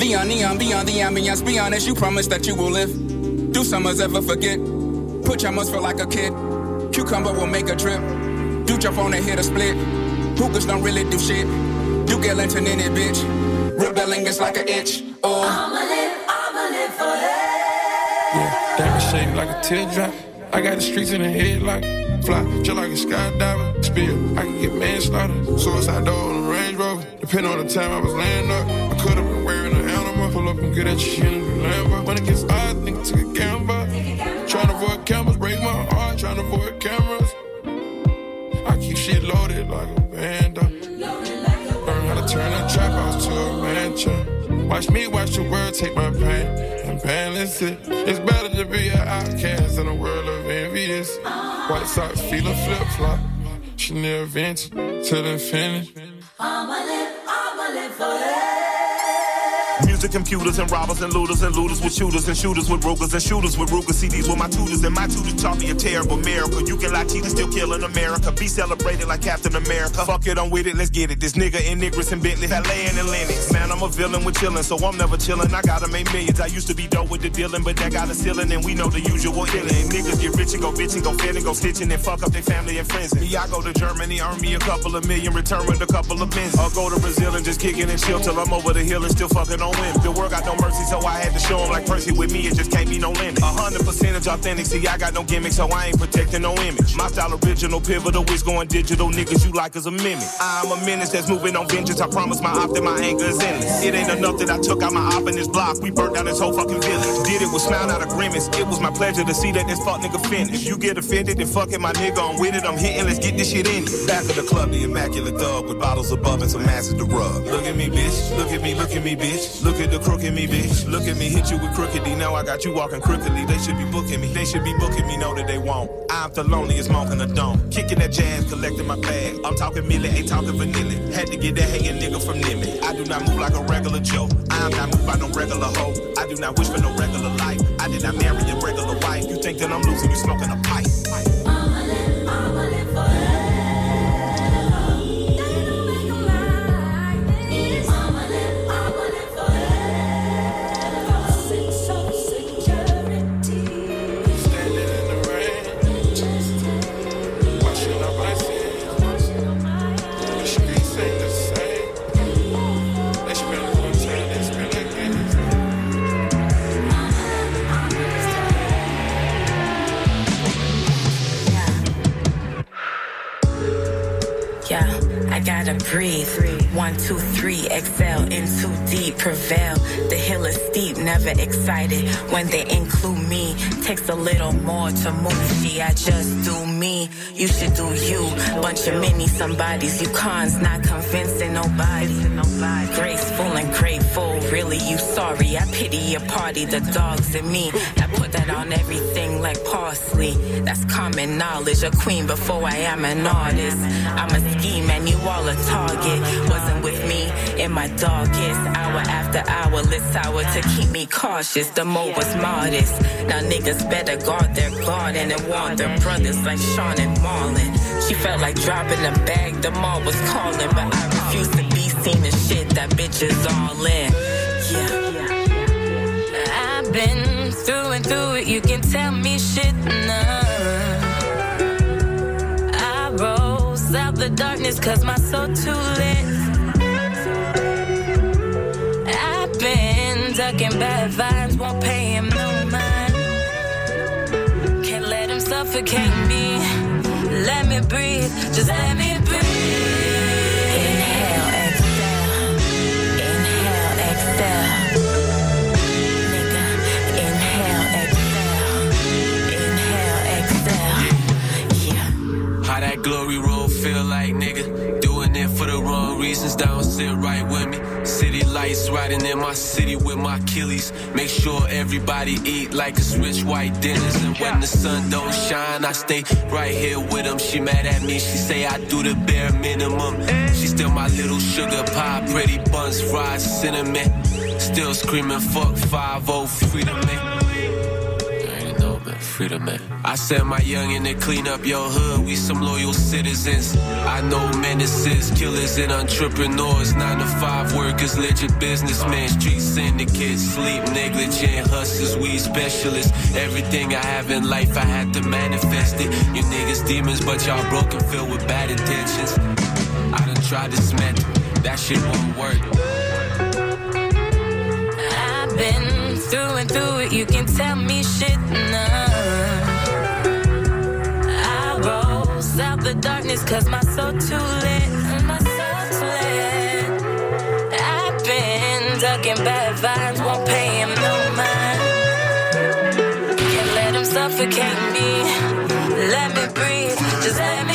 Beyond neon, beyond the ambience, be honest, you promise that you will live. Do summers ever forget? Put your must feel like a kid. Cucumber will make a trip. Do jump on and hit a split. Hookers don't really do shit. Do get lantern in it, bitch. Rebelling is like an itch. Oh. Teardrop. I got the streets in the head like fly, just like a skydiver. Spill, I can get manslaughter. Suicide door on a Range Rover. Depending on the time I was laying up, I could have been wearing an animal. Pull up and get at your shit in the Lambo. When it gets odd, nigga, take a gamble. Trying to avoid cameras, break my heart. Trying to avoid cameras. I keep shit loaded like a band. Learn how to turn a trap house to a mansion. Watch me watch the world take my pain and balance it. It's better to be an outcast in a world of envious. White socks feeling flip flop. Chanel vintage till infinity. I'ma live, I'ma Music computers and robbers and looters and looters with shooters and shooters with brokers and shooters with Ruger CDs with my tutors and my tutors taught me a terrible miracle. You can lie, cheat, and still kill in America. Be celebrated like Captain America. Fuck it, I'm with it, let's get it. This nigga in Niggers and Bentley, Valet and Lennox. Man, I'm a villain with chillin', so I'm never chillin'. I gotta make millions. I used to be dope with the dealing, but that got a ceiling, and we know the usual illin'. Niggas get rich and go bitchin', go fit and go stitchin', and fuck up their family and friends. Me, I go to Germany, earn me a couple of million, return with a couple of bins. I'll go to Brazil and just kick it and chill till I'm over the hill and still fuckin' on whim. The world got no mercy, so I had to show 'em like Percy with me, it just can't be no limit. A hundred percentage authentic, see, I got no gimmick, so I ain't protecting no image. My style original, pivotal, is going digital, niggas you like as a mimic. I'm a menace that's moving on vengeance, I promise my op that my anger is endless. It ain't enough that I took out my op in this block, we burnt down this whole fucking village. Did it with smile, not a grimace, it was my pleasure to see that this fuck nigga finish. You get offended, then fuck it, my nigga, I'm with it, I'm hitting, let's get this shit in. Back of the club, the immaculate thug with bottles above and some asses to rub. Look at me, bitch, look at me, look at me, bitch. Look at the crook in me, bitch. Look at me, hit you with crooked Now I got you walking crookedly. They should be booking me. They should be booking me. Know that they won't. I'm the loneliest monk in the dome. Kicking that jazz, collecting my bag. I'm talking milli, ain't talking vanilla. Had to get that hating nigga from Nimmy. I do not move like a regular Joe. I'm not moved by no regular hoe. I do not wish for no regular life. I did not marry a regular wife. You think that I'm losing? You smoking a pipe. I'ma live, I'ma live forever. try to breathe. One, two, three, exhale, in too deep, prevail. The hill is steep, never excited. When they include me, takes a little more to move. She, I just do me. You should do you. Bunch of mini somebodies, you cons, not convincing nobody. Graceful and grateful, really, you sorry. I pity your party, the dogs and me. I put that on everything like parsley. That's common knowledge. A queen before I am an artist. I'm a scheme and you all a target. Wasn't with me in my darkest hour after hour. Lit hour to keep me cautious. The mo was modest. Now niggas better guard their garden and warn their brothers like Sean and Marlon. She felt like dropping a bag. The mall was calling, but I refuse to be seen as shit. That bitch is all in. Yeah. I've been through and through it. You can tell me shit now. I rose out the darkness cause my soul too lit. Ducking bad vibes, won't pay him no mind. Can't let him suffocate me. Let me breathe, just let me breathe. Inhale, exhale. Inhale, exhale. Inhale, exhale. Inhale, exhale. Yeah. How that glory road feel like, nigga? Reasons, don't sit right with me. City lights riding in my city with my Achilles. Make sure everybody eat like it's rich white dinners. And when the sun don't shine, I stay right here with them. She mad at me, she say I do the bare minimum. She still my little sugar pie, pretty buns, fries, cinnamon. Still screaming, fuck 5 freedom, man freedom, man. I sent my youngin' to clean up your hood. We some loyal citizens. I know menaces, killers and entrepreneurs. Nine to five workers, legit businessmen. Street syndicates, sleep negligent, hustlers, weed specialists. Everything I have in life, I had to manifest it. You niggas demons, but y'all broken, filled with bad intentions. I done tried to smack, that shit won't work. I've been through and through it, you can tell me shit now. The darkness cause my soul too lit. My soul too lit. I've been ducking bad vibes, won't pay him no mind. Can't let him suffocate me. Let me breathe, just let me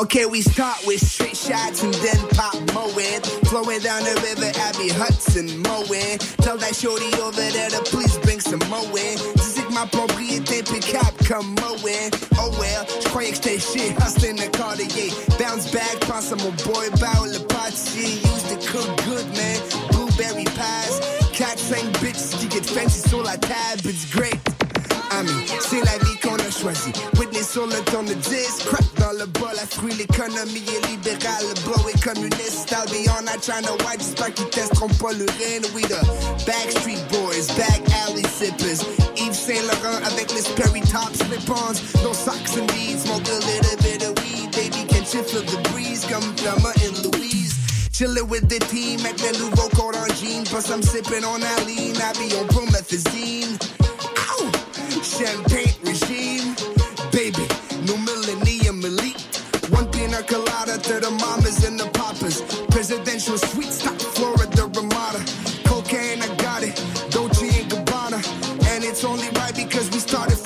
Okay, we start with straight shots and then pop mowing. Flowing down the river, Abby Hudson mowing. Tell that shorty over there to please bring some mowing. C'est ma propriété pick-up come mowing. Oh well, que j'étais shit, hustling the Cartier. Bounce back, pense à mon boy, bow le pâtissier. Used to cook good, man. Blueberry pies. Cat 5 bitches qui get fancy sur la table, it's great. I mean, c'est la vie qu'on a choisie. Whitney sur le ton de 10, crack dans le bol, la fruit, l'économie est libérale, le blow est communiste. I'll be on trying to white, j'espère qu'ils testeront pas l'urine. We the Backstreet Boys, back alley sippers. Yves Saint Laurent avec les Sperry top slip-ons. No socks and beads, smoke a little bit of weed. Baby, can you feel the breeze? Comme Thelma and Louise. Chillin' with the team, at le nouveau code en jean. Plus I'm sipping on that lean, I be on promethazine. Ow! Champagne regime, elite. One pina colada to the mamas and the papas. Presidential suite, stop Florida Ramada. Cocaine, I got it. Dolce and Gabbana. And it's only right because we started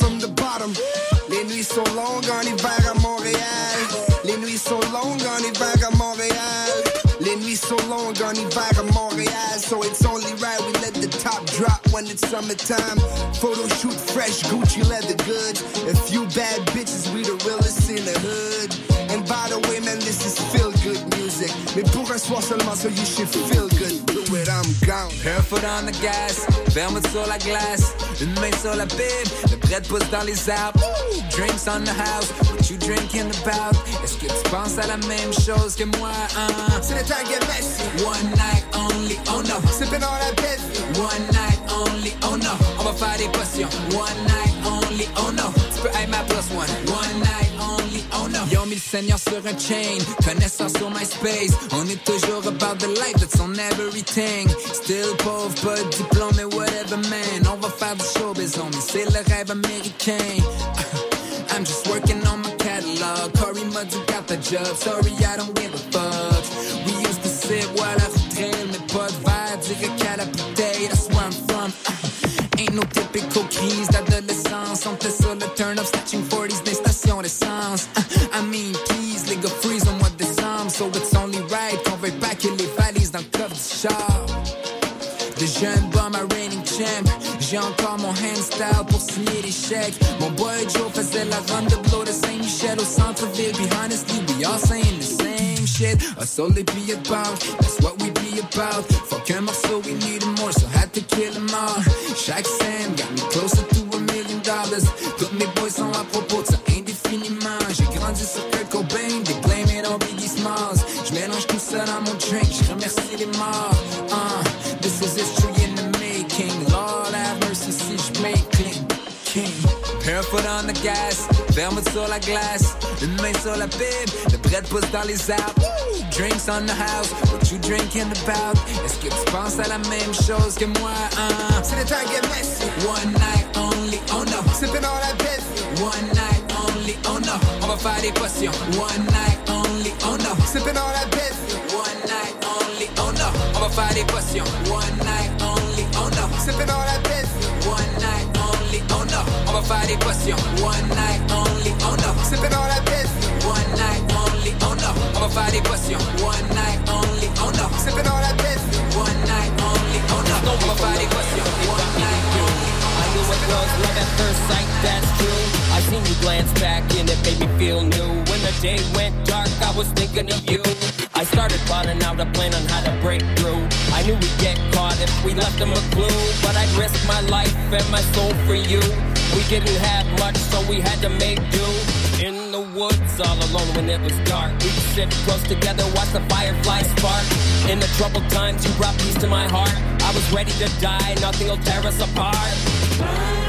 when it's summertime. Photo shoot fresh Gucci leather goods. A few bad bitches, we the realest in the hood. Seulement, so you should feel good. Do it, I'm gone. Foot on the gas, verme sur la glace, une main sur la bib, le bread pousse dans les arbres. Ooh, drinks on the house, what you drinking about? Est-ce que tu penses à la même chose que moi? Hein? C'est le temps get messy. One night only, oh no. Sipping on that bed. One night only, oh no. On va faire des potions. One night only, oh no. Tu peux être ma plus one. One night. Ils ont mis le seigneur sur un chain, connaissance sur MySpace. On est toujours about the life that's on everything. Still pauvre, pas de whatever man. On va faire du showbiz, homie, c'est le rêve américain. I'm just working on my catalog. Corey Mudd, you got the job. Sorry, I don't give a fuck. We used to sit while I trail, mais pas de verre, direct à la bouteille. That's where I'm from. Ain't no typical crise d'adolescence. On fait sur le turn up, snatching 40s des stations d'essence. I mean, please, gars, freeze on what de décembre. So it's only right qu'on veuille packer les valises dans le coffre du char. De jeunes bums à reigning champ. J'ai encore mon handstyle pour signer des chèques. Mon boy Joe faisait la run de blow de Saint-Michel oh, au centre-ville. Be honestly, we all saying the same shit. Us all they be about, that's what we be about. Fuck un morceau, we needed more, so had to kill them all. Chaque scène got me closer to a million dollars. Tous mes boys sont à propos ça indéfiniment. Grandi sur Kurt Cobain, they blame it on Biggie Smalls. J'mélange tout ça dans mon drink, j'remercie les morts. Uh, this is history in the making. Lord have mercy si j'make clean. King. Un foot on the gas, verme sur la glace, une main sur la bib, le bread pousse dans les arbres. Drinks on the house, what you drinking about? Est-ce que tu penses à la même chose que moi? Hein? C'est le temps get messy. One night only, oh no. Sipping on that bed. One va faire des potions. One night only, oh no. Sipping on that bed. One night only, oh no. On va faire des potions. One night only, oh no. Sipping on that bed. One night only, oh no. On va faire des potions. One night only, oh no. Sipping on that bed. One night only, oh no. On va faire des potions. One night only, oh no. Sipping on that bed. One night only, oh no. On va faire des potions. One night only. Oh I knew it was love at first sight, that's true. I seen you glance back and it made me feel new. When the day went dark, I was thinking of you. I started plotting out a plan on how to break through. I knew we'd get caught if we left them a clue. But I'd risk my life and my soul for you. We didn't have much, so we had to make do. In the woods, all alone when it was dark. We'd sit close together, watch the fireflies spark. In the troubled times, you brought peace to my heart. I was ready to die, nothing will tear us apart.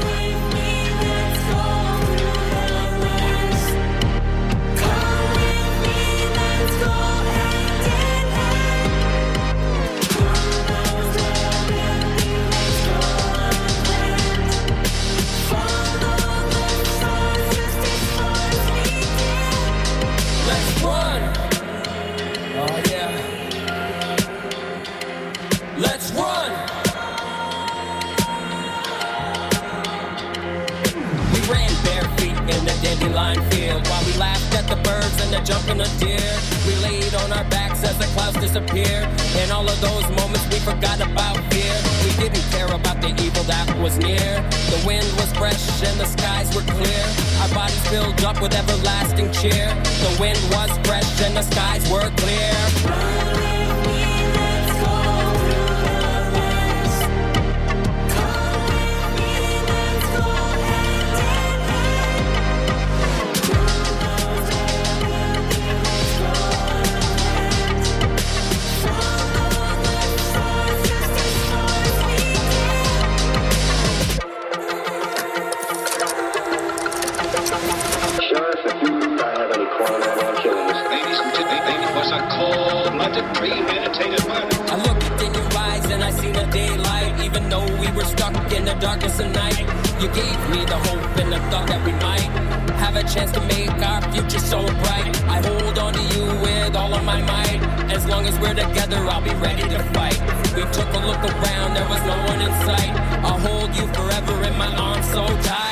Field while we laughed at the birds and the jumping of deer. We laid on our backs as the clouds disappeared. In all of those moments, we forgot about fear. We didn't care about the evil that was near. The wind was fresh and the skies were clear. Our bodies filled up with everlasting cheer. The wind was fresh and the skies were clear. Though we were stuck in the darkness of night, you gave me the hope and the thought that we might have a chance to make our future so bright. I hold on to you with all of my might. As long as we're together, I'll be ready to fight. We took a look around, there was no one in sight. I'll hold you forever in my arms so tight.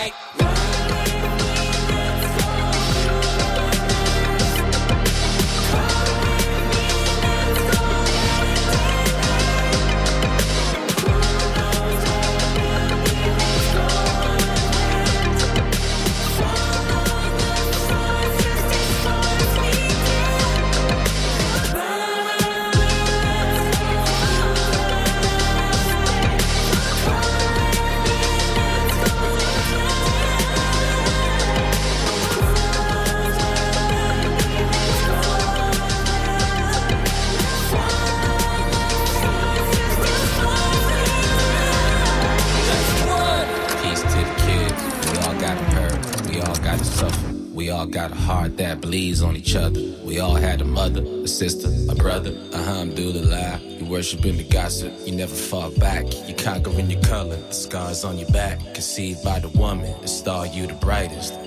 Bleeds on each other. We all had a mother, a sister, a brother. Uh-huh, the lie. You worshiping the gossip. You never fall back. You conquering your color. The scars on your back. Conceived by the woman. The star you the brightest.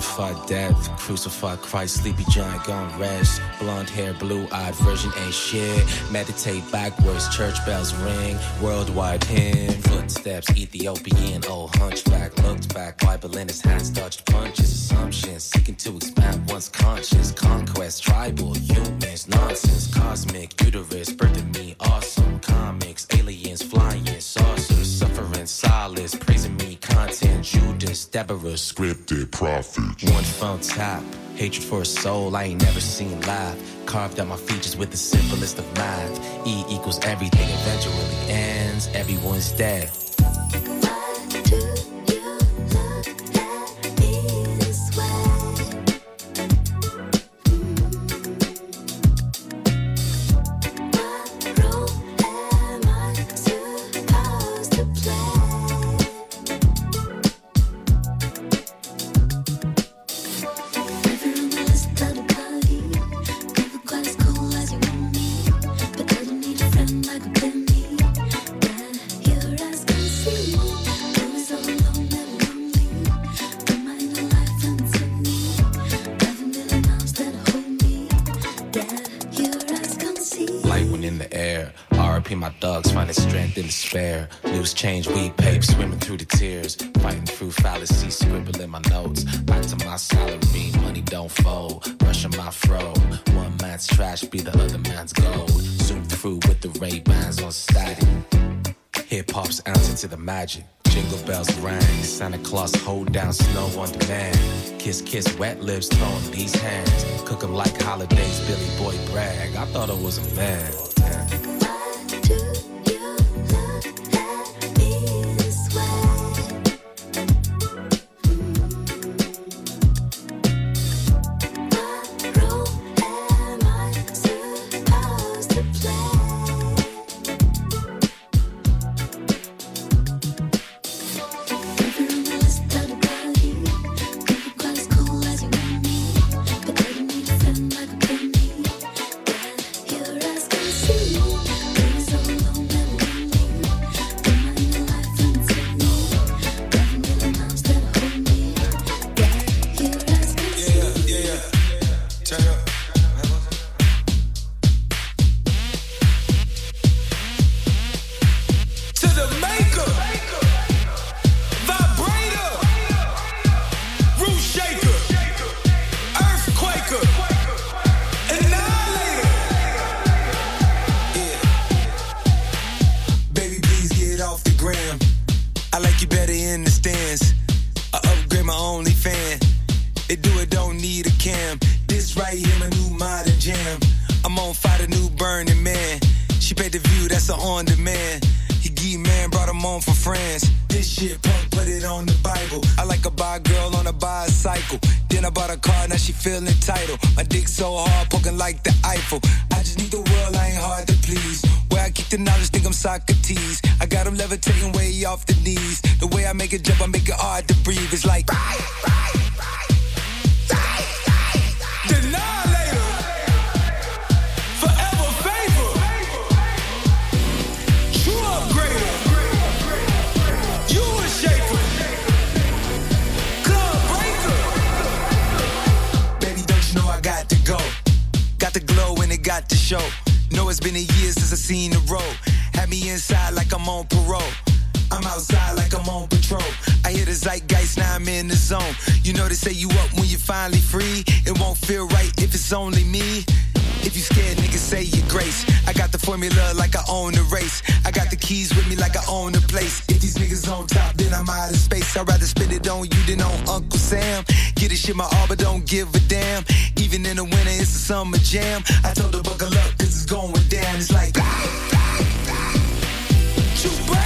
Glorified death, crucified Christ, sleepy giant gone rest. Blonde hair, blue eyed virgin ain't shit. Meditate backwards, church bells ring. Worldwide hymn, footsteps, Ethiopian, old hunchback. Looked back, Bible in his hands, dodged punches. Assumptions, seeking to expand one's conscience. Conquest, tribal, humans, nonsense. Cosmic, uterus, birthing me, awesome. Comics, aliens, flying, saucers. Suffering, solace, content. Judas, Deborah, Scripted prophets. one phone tap, hatred for a soul I ain't never seen live. Carved out my features with the simplest of math. E equals everything eventually ends. Everyone's dead. Hop's answer to the magic. Jingle bells rang. Santa Claus hold down snow on demand. Kiss, kiss, wet lips, throwing these hands. Cook 'em like holidays, Billy Boy brag. I thought I was a man. Got to show. Know it's been a year since I seen the road. Had me inside like I'm on parole. I'm outside like I'm on patrol. I hear the zeitgeist, now I'm in the zone. You know they say you up when you're finally free. It won't feel right if it's only me. If you scared, niggas say your grace. I got the formula like I own the race. I got the keys with me like I own the place. If these niggas on top, then I'm out of space. I'd rather spend it on you than on Uncle Sam. Get this shit my all, but don't give a damn. Even in the winter, it's a summer jam. I told her buckle up, cause it's going down. It's like. Shoebreaker.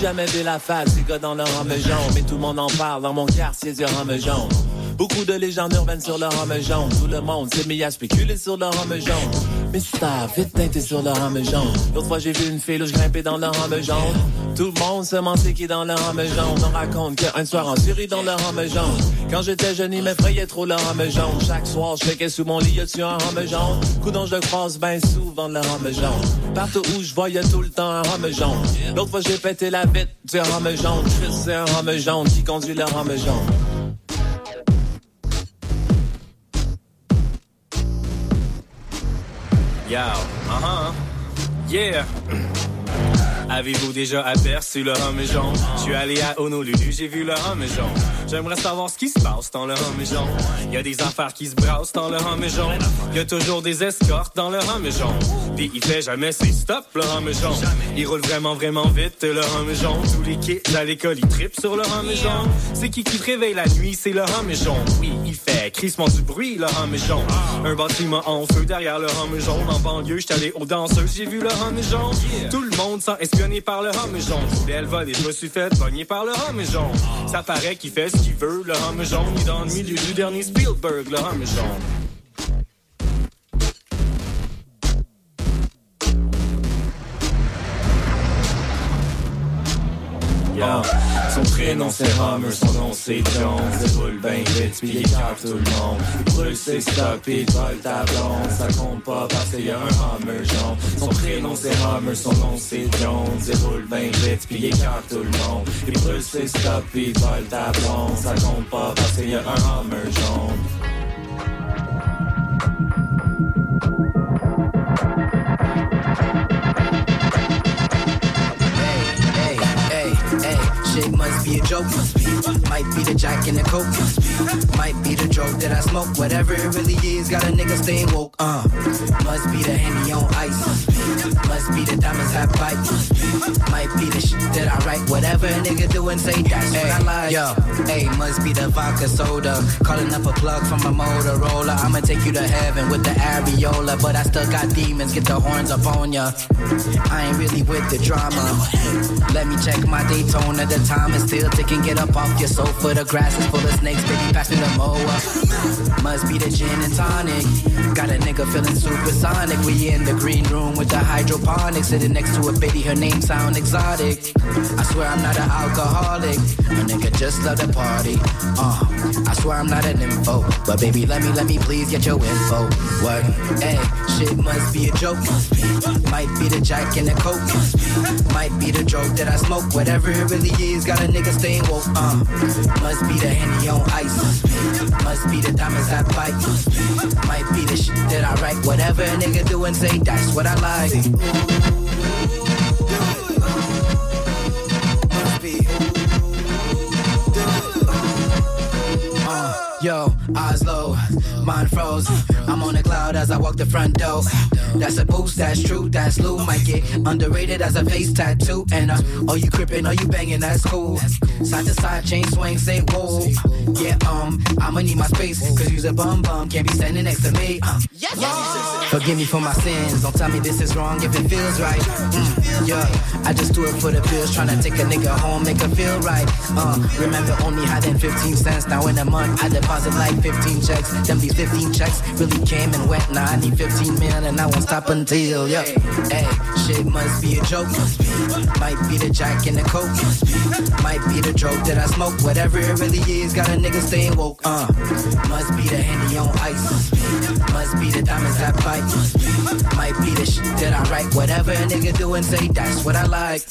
Jamais vu la face du gars dans le rhum jaune. Mais tout le monde en parle dans mon quartier du rhum jaune. Beaucoup de légendes urbaines sur le rhum jaune. Tout le monde s'est mis à spéculer sur le rhum jaune. Mais ça vite teinté sur le rhum jaune. L'autre fois, j'ai vu une fille où je grimpais dans le rhum jaune. Tout le monde se mentait qui dans le rhum jaune. On raconte qu'un soir en Syrie dans le rhum jaune. Quand j'étais jeune, il m'effrayait trop le rhum jaune. Chaque soir, je checkais sous mon lit, y'a-tu un rhum jaune? Coup dont je croise ben souvent le rhum jaune. Partout où je y'a tout le temps un rhum jaune. L'autre fois, j'ai pété la bête du rhum jaune. c'est un rhum jaune qui conduit le rhum jaune. Yo, uh-huh. Yeah. Avez-vous déjà aperçu le homme? Je suis allé à Honolulu, j'ai vu le homme. J'aimerais savoir ce qui se passe dans le homme jaune. Y a des affaires qui se brassent dans le homme jaune. Y a toujours des escortes dans le homme. Pis il fait jamais ses stops, le homme. Il roule vraiment, vraiment vite, le homme. Tous les kids à l'école, ils tripent sur le homme. C'est qui qui te réveille la nuit, c'est le homme. Oui, il fait crissement du bruit, le homme. Un bâtiment en feu derrière le homme. En banlieue, j'étais allé aux danseuses, j'ai vu le homme. Tout le monde s'en espionné par le homme jaune. Elle vole et je me suis fait pogner par le homme jaune. Ça paraît qu'il fait ce qu'il veut, le homme jaune. Il est dans le milieu du dernier Spielberg, le homme jaune. Son prénom c'est Hammer, son nom c'est Jones Il roule ben vite puis il écarte tout le monde. Il brûle ses stops et il vole ta blonde. Ça compte pas parce qu'il y a un Hammer jaune Son prénom c'est Hammer, son nom c'est Jones Il roule ben vite puis il écarte tout le monde. Il brûle ses stops et il vole ta blonde. Ça compte pas parce qu'il y a un Hammer jaune shit must be a joke. Might be the jack and the coke. Might be the drug that I smoke. Whatever it really is, got a nigga staying woke. Uh, must be the henny on ice. Must be the diamonds I bite. Might be the shit that I write. Whatever a nigga do and say, that's what I like. Yo, hey, must be the vodka soda. Calling up a plug from a Motorola. I'ma take you to heaven with the areola. But I still got demons, get the horns up on ya. I ain't really with the drama. Let me check my Daytona. The time is still ticking. Get up off your sofa. The grass is full of snakes. Baby, pass me the mower. Must be the gin and tonic. Got a nigga feeling supersonic. We in the green room with the hydroponics. Sitting next to a baby. Her name sound exotic. I swear I'm not an alcoholic. A nigga just love the party. Uh, I swear I'm not an info. But baby, let me, let me please get your info. What? Hey, shit must be a joke. Might be the jack and the coke. Might be the drug that I smoke. Whatever it really is, got a nigga staying woke. Uh, must be the henny on ice. Must be the diamonds I bite. Might be the shit that I write. Whatever a nigga do and say, that's what I like. Yo, eyes low, mind froze. I'm on a cloud as I walk the front door. That's a boost, that's true, that's Lou. Might get underrated as a face tattoo. And uh, are you crippin', are you banging, that's cool. Side to side, chain swing, say whoa. Yeah, um, I'ma need my space, cause you's a bum bum, can't be standing next to me. Uh. Forgive me for my sins, don't tell me this is wrong if it feels right. Mm, yeah, I just do it for the bills, tryna take a nigga home, make her feel right. Uh, remember only having 15 cents, now in a month I deposit like 15 checks. Them these 15 checks really came and went, now I need 15 mil and I won't stop until, yeah. Hey, shit must be a joke. Might be the jack in the coke. Might be the joke that I smoke. Whatever it really is, got a nigga staying woke. Uh, must be the handy on ice. Must be the diamonds that bite. Might be the shit that I write. Whatever a nigga do and say, that's what I like.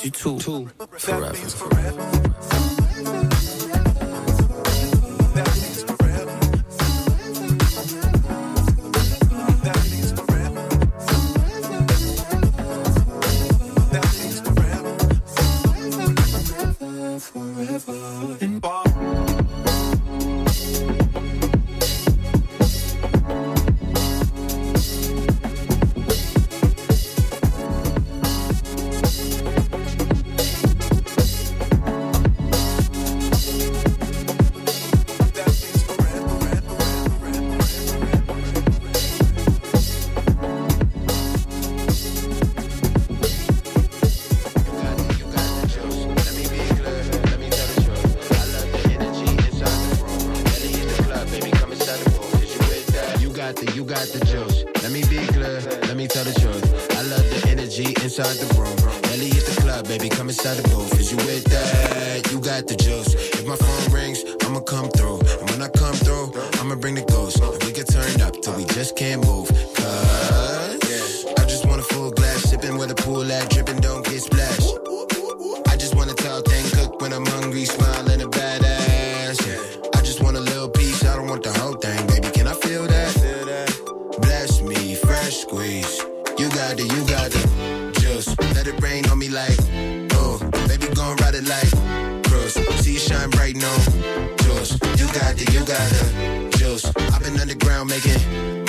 急促促 got the, you got the juice. Let me be clear, let me tell the truth. I love the energy inside the room. Ellie hit the club, baby, come inside the booth. Is you with that? You got the juice. If my phone rings, I'ma come through. And when I come through, I'ma bring the ghost. And we get turned up till we just can't move. Cause I just want a full glass, sipping with a pool at, dripping, got it, you got it. Just I've been underground making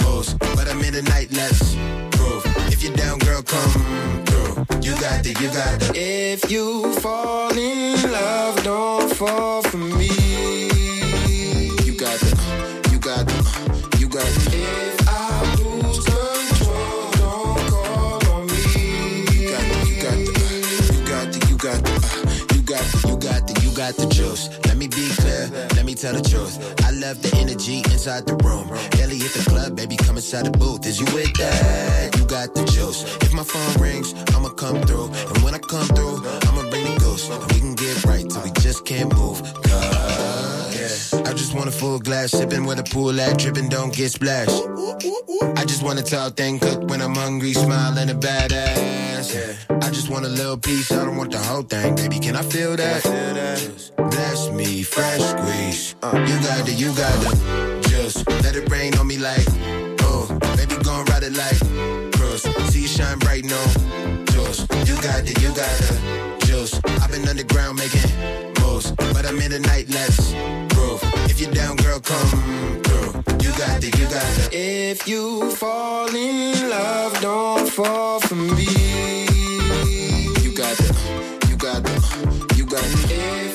moves, but I'm in the night, let's prove. If you're down, girl, come through. You got it, you got it. If you fall in love, don't fall for me. You got it, you got it, you got it. If I lose control, don't call on me. You got it, you got it, you got it, you got it, you got it, you got it, you got the juice. Tell the truth. I love the energy inside the room. Ellie hit the club, baby, come inside the booth. Is you with that? You got the juice. If my phone rings, I'ma come through. And when I come through, I'ma bring the ghost. We can get right till we just can't move. Cause just want a full glass, sipping with a pool at, dripping, don't get splashed. I just want a tall thing cooked when I'm hungry, smiling a badass. I just want a little piece, I don't want the whole thing, baby. Can I feel that? Bless me, fresh squeeze. Uh. You got it, you got it. Just let it rain on me like, oh, baby, gon' ride it like cruise. See you shine bright, no, just you got it, you got it. Just I've been underground making moves, but I'm in the night, let's. If you're down, girl, come through. You got it, you got it. If you fall in love, don't fall for me. You got it, you got it, you got it. If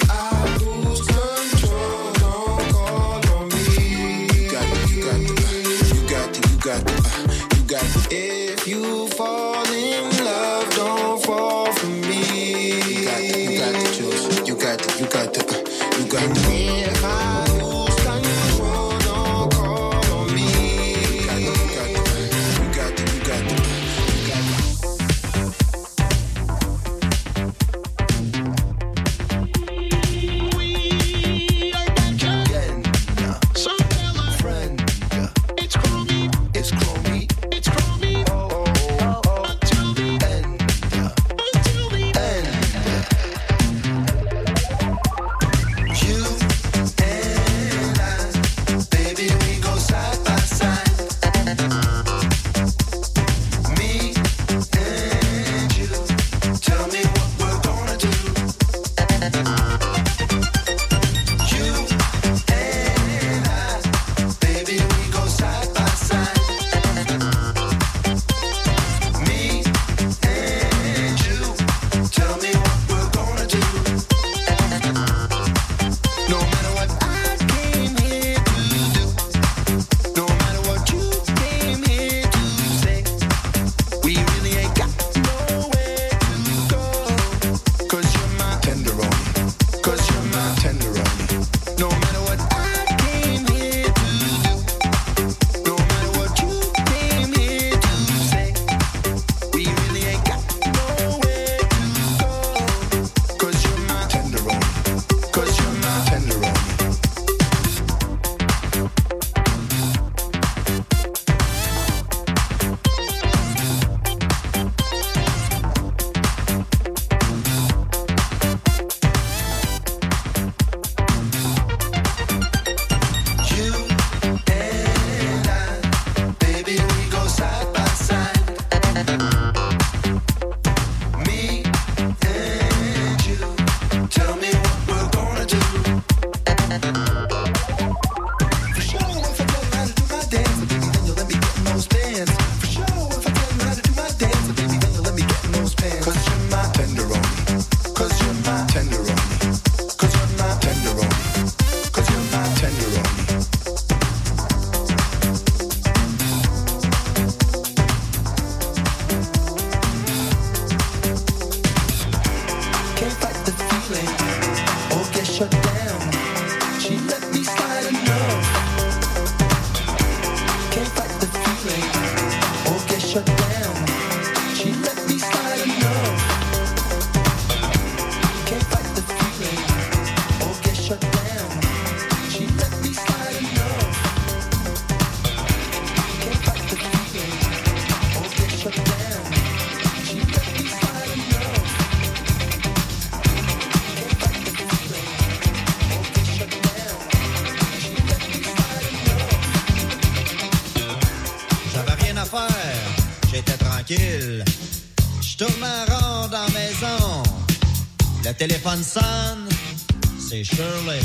c'est Shirley.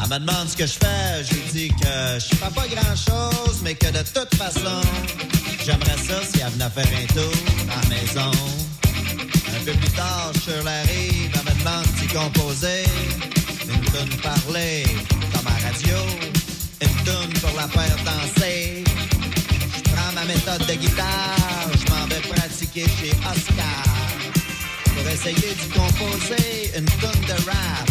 Elle me demande ce que je fais. Je lui dis que je fais pas grand chose, mais que de toute façon, j'aimerais ça si elle venait faire un tour à la maison. Un peu plus tard, Shirley arrive, elle me demande si composer. Une tune parler, comme à radio. Une tune pour la faire danser. Je prends ma méthode de guitare, je m'en vais pratiquer chez Oscar. Pour essayer composer une tune de rap.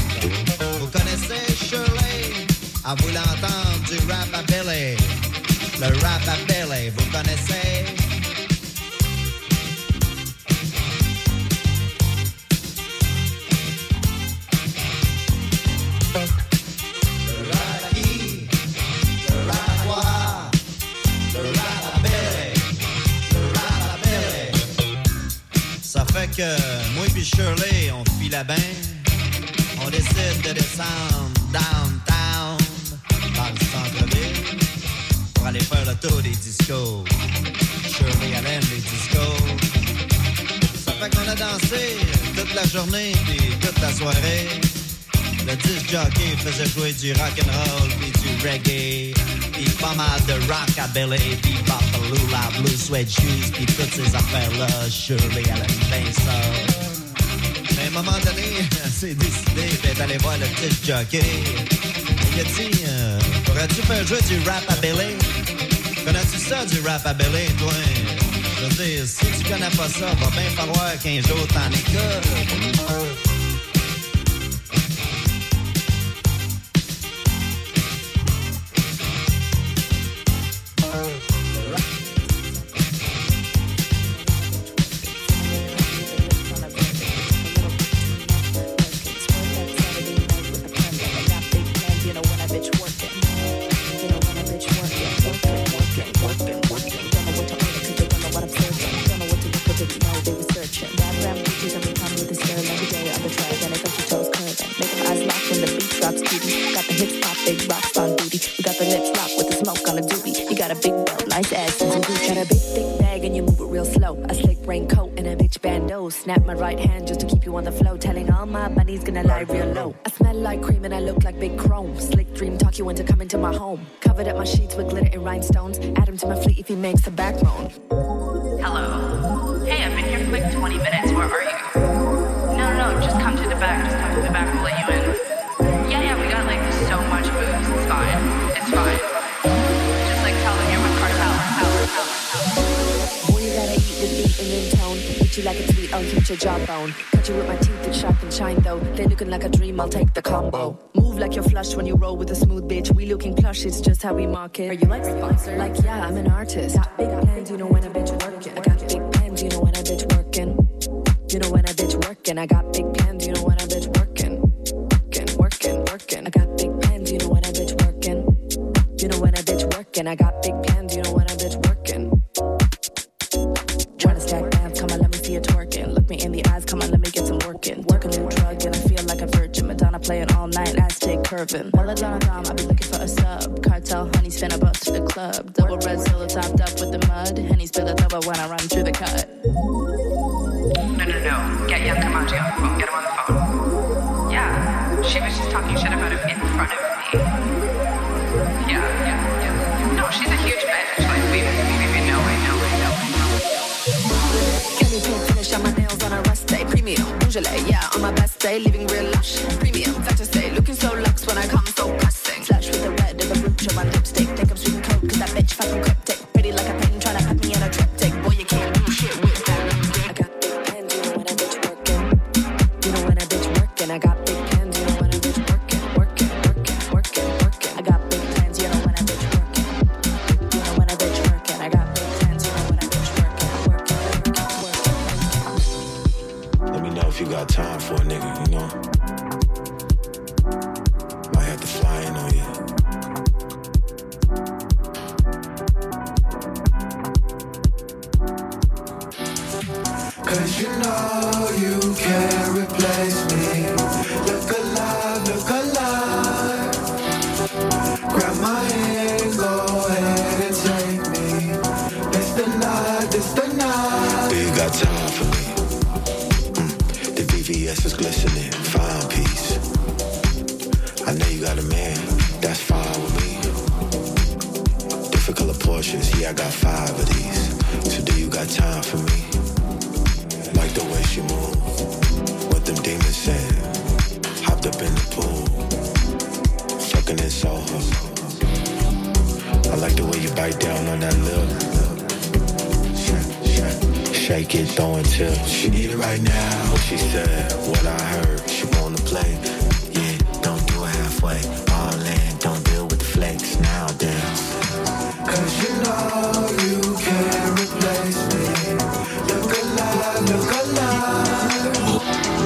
Vous connaissez Shirley? À vous l'entendre du rap à Billy. Le rap à Billy, vous connaissez? Shirley, on file à bain. On décide de descendre downtown dans le centre-ville pour aller faire le tour des discos. Shirley elle aime les discos. Ça fait qu'on a dansé toute la journée puis toute la soirée. Le disc jockey faisait jouer du rock and roll puis du reggae. Puis pas mal de rockabilly, puis Bapalula, Blue Sweat Shoes, puis toutes ces affaires-là. Shirley elle aime bien ça. Moment donné, elle s'est décidée ben, d'aller voir le disc jockey. Il a dit, euh, pourrais-tu faire jouer du rap à Billy? Connais-tu ça, du rap à Billy, toi? Je veux dire, si tu connais pas ça, va bien falloir qu'un jour t'en écoutes. Snap my right hand just to keep you on the flow. Telling all my bunnies gonna lie real low. I smell like cream and I look like big chrome. Slick dream talk you into coming to my home. Covered up my sheets with glitter and rhinestones. Add him to my fleet if he makes a backbone. A tweet, I'll hit your jawbone. Cut you with my teeth, it's sharp and shine though. They looking like a dream, I'll take the combo. Move like you're flush when you roll with a smooth bitch. We looking plush, it's just how we market. Are you like sponsored? Like, yeah, I'm an artist. Got big plans, you know when a bitch working. I got big plans, you know when a bitch working. You know when a bitch working. I got big plans, you know when a bitch working. Working, working, working. I got big plans, you know when a bitch working. You know when a bitch working. I got big plans,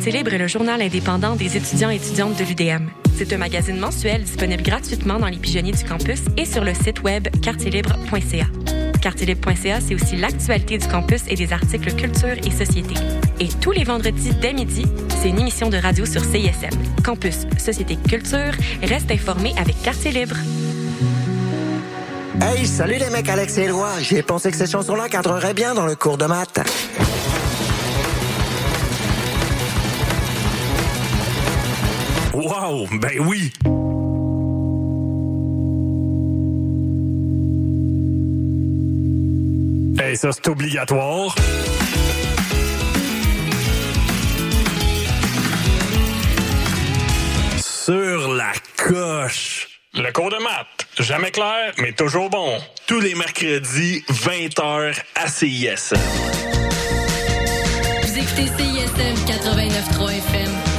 Quartier Libre est le journal indépendant des étudiants et étudiantes de l'UDM. C'est un magazine mensuel disponible gratuitement dans les pigeonniers du campus et sur le site web quartierlibre.ca. Quartierlibre.ca, c'est aussi l'actualité du campus et des articles culture et société. Et tous les vendredis dès midi, c'est une émission de radio sur CISM. Campus, société, culture, reste informé avec Quartier Libre. Hey, salut les mecs Alex et Éloi. J'ai pensé que ces chansons-là cadreraient bien dans le cours de maths. Ben oui! Hey, ça, c'est obligatoire. Sur la coche. Le cours de maths, jamais clair, mais toujours bon. Tous les mercredis, 20h à CIS. Vous écoutez CISM 89.3 FM.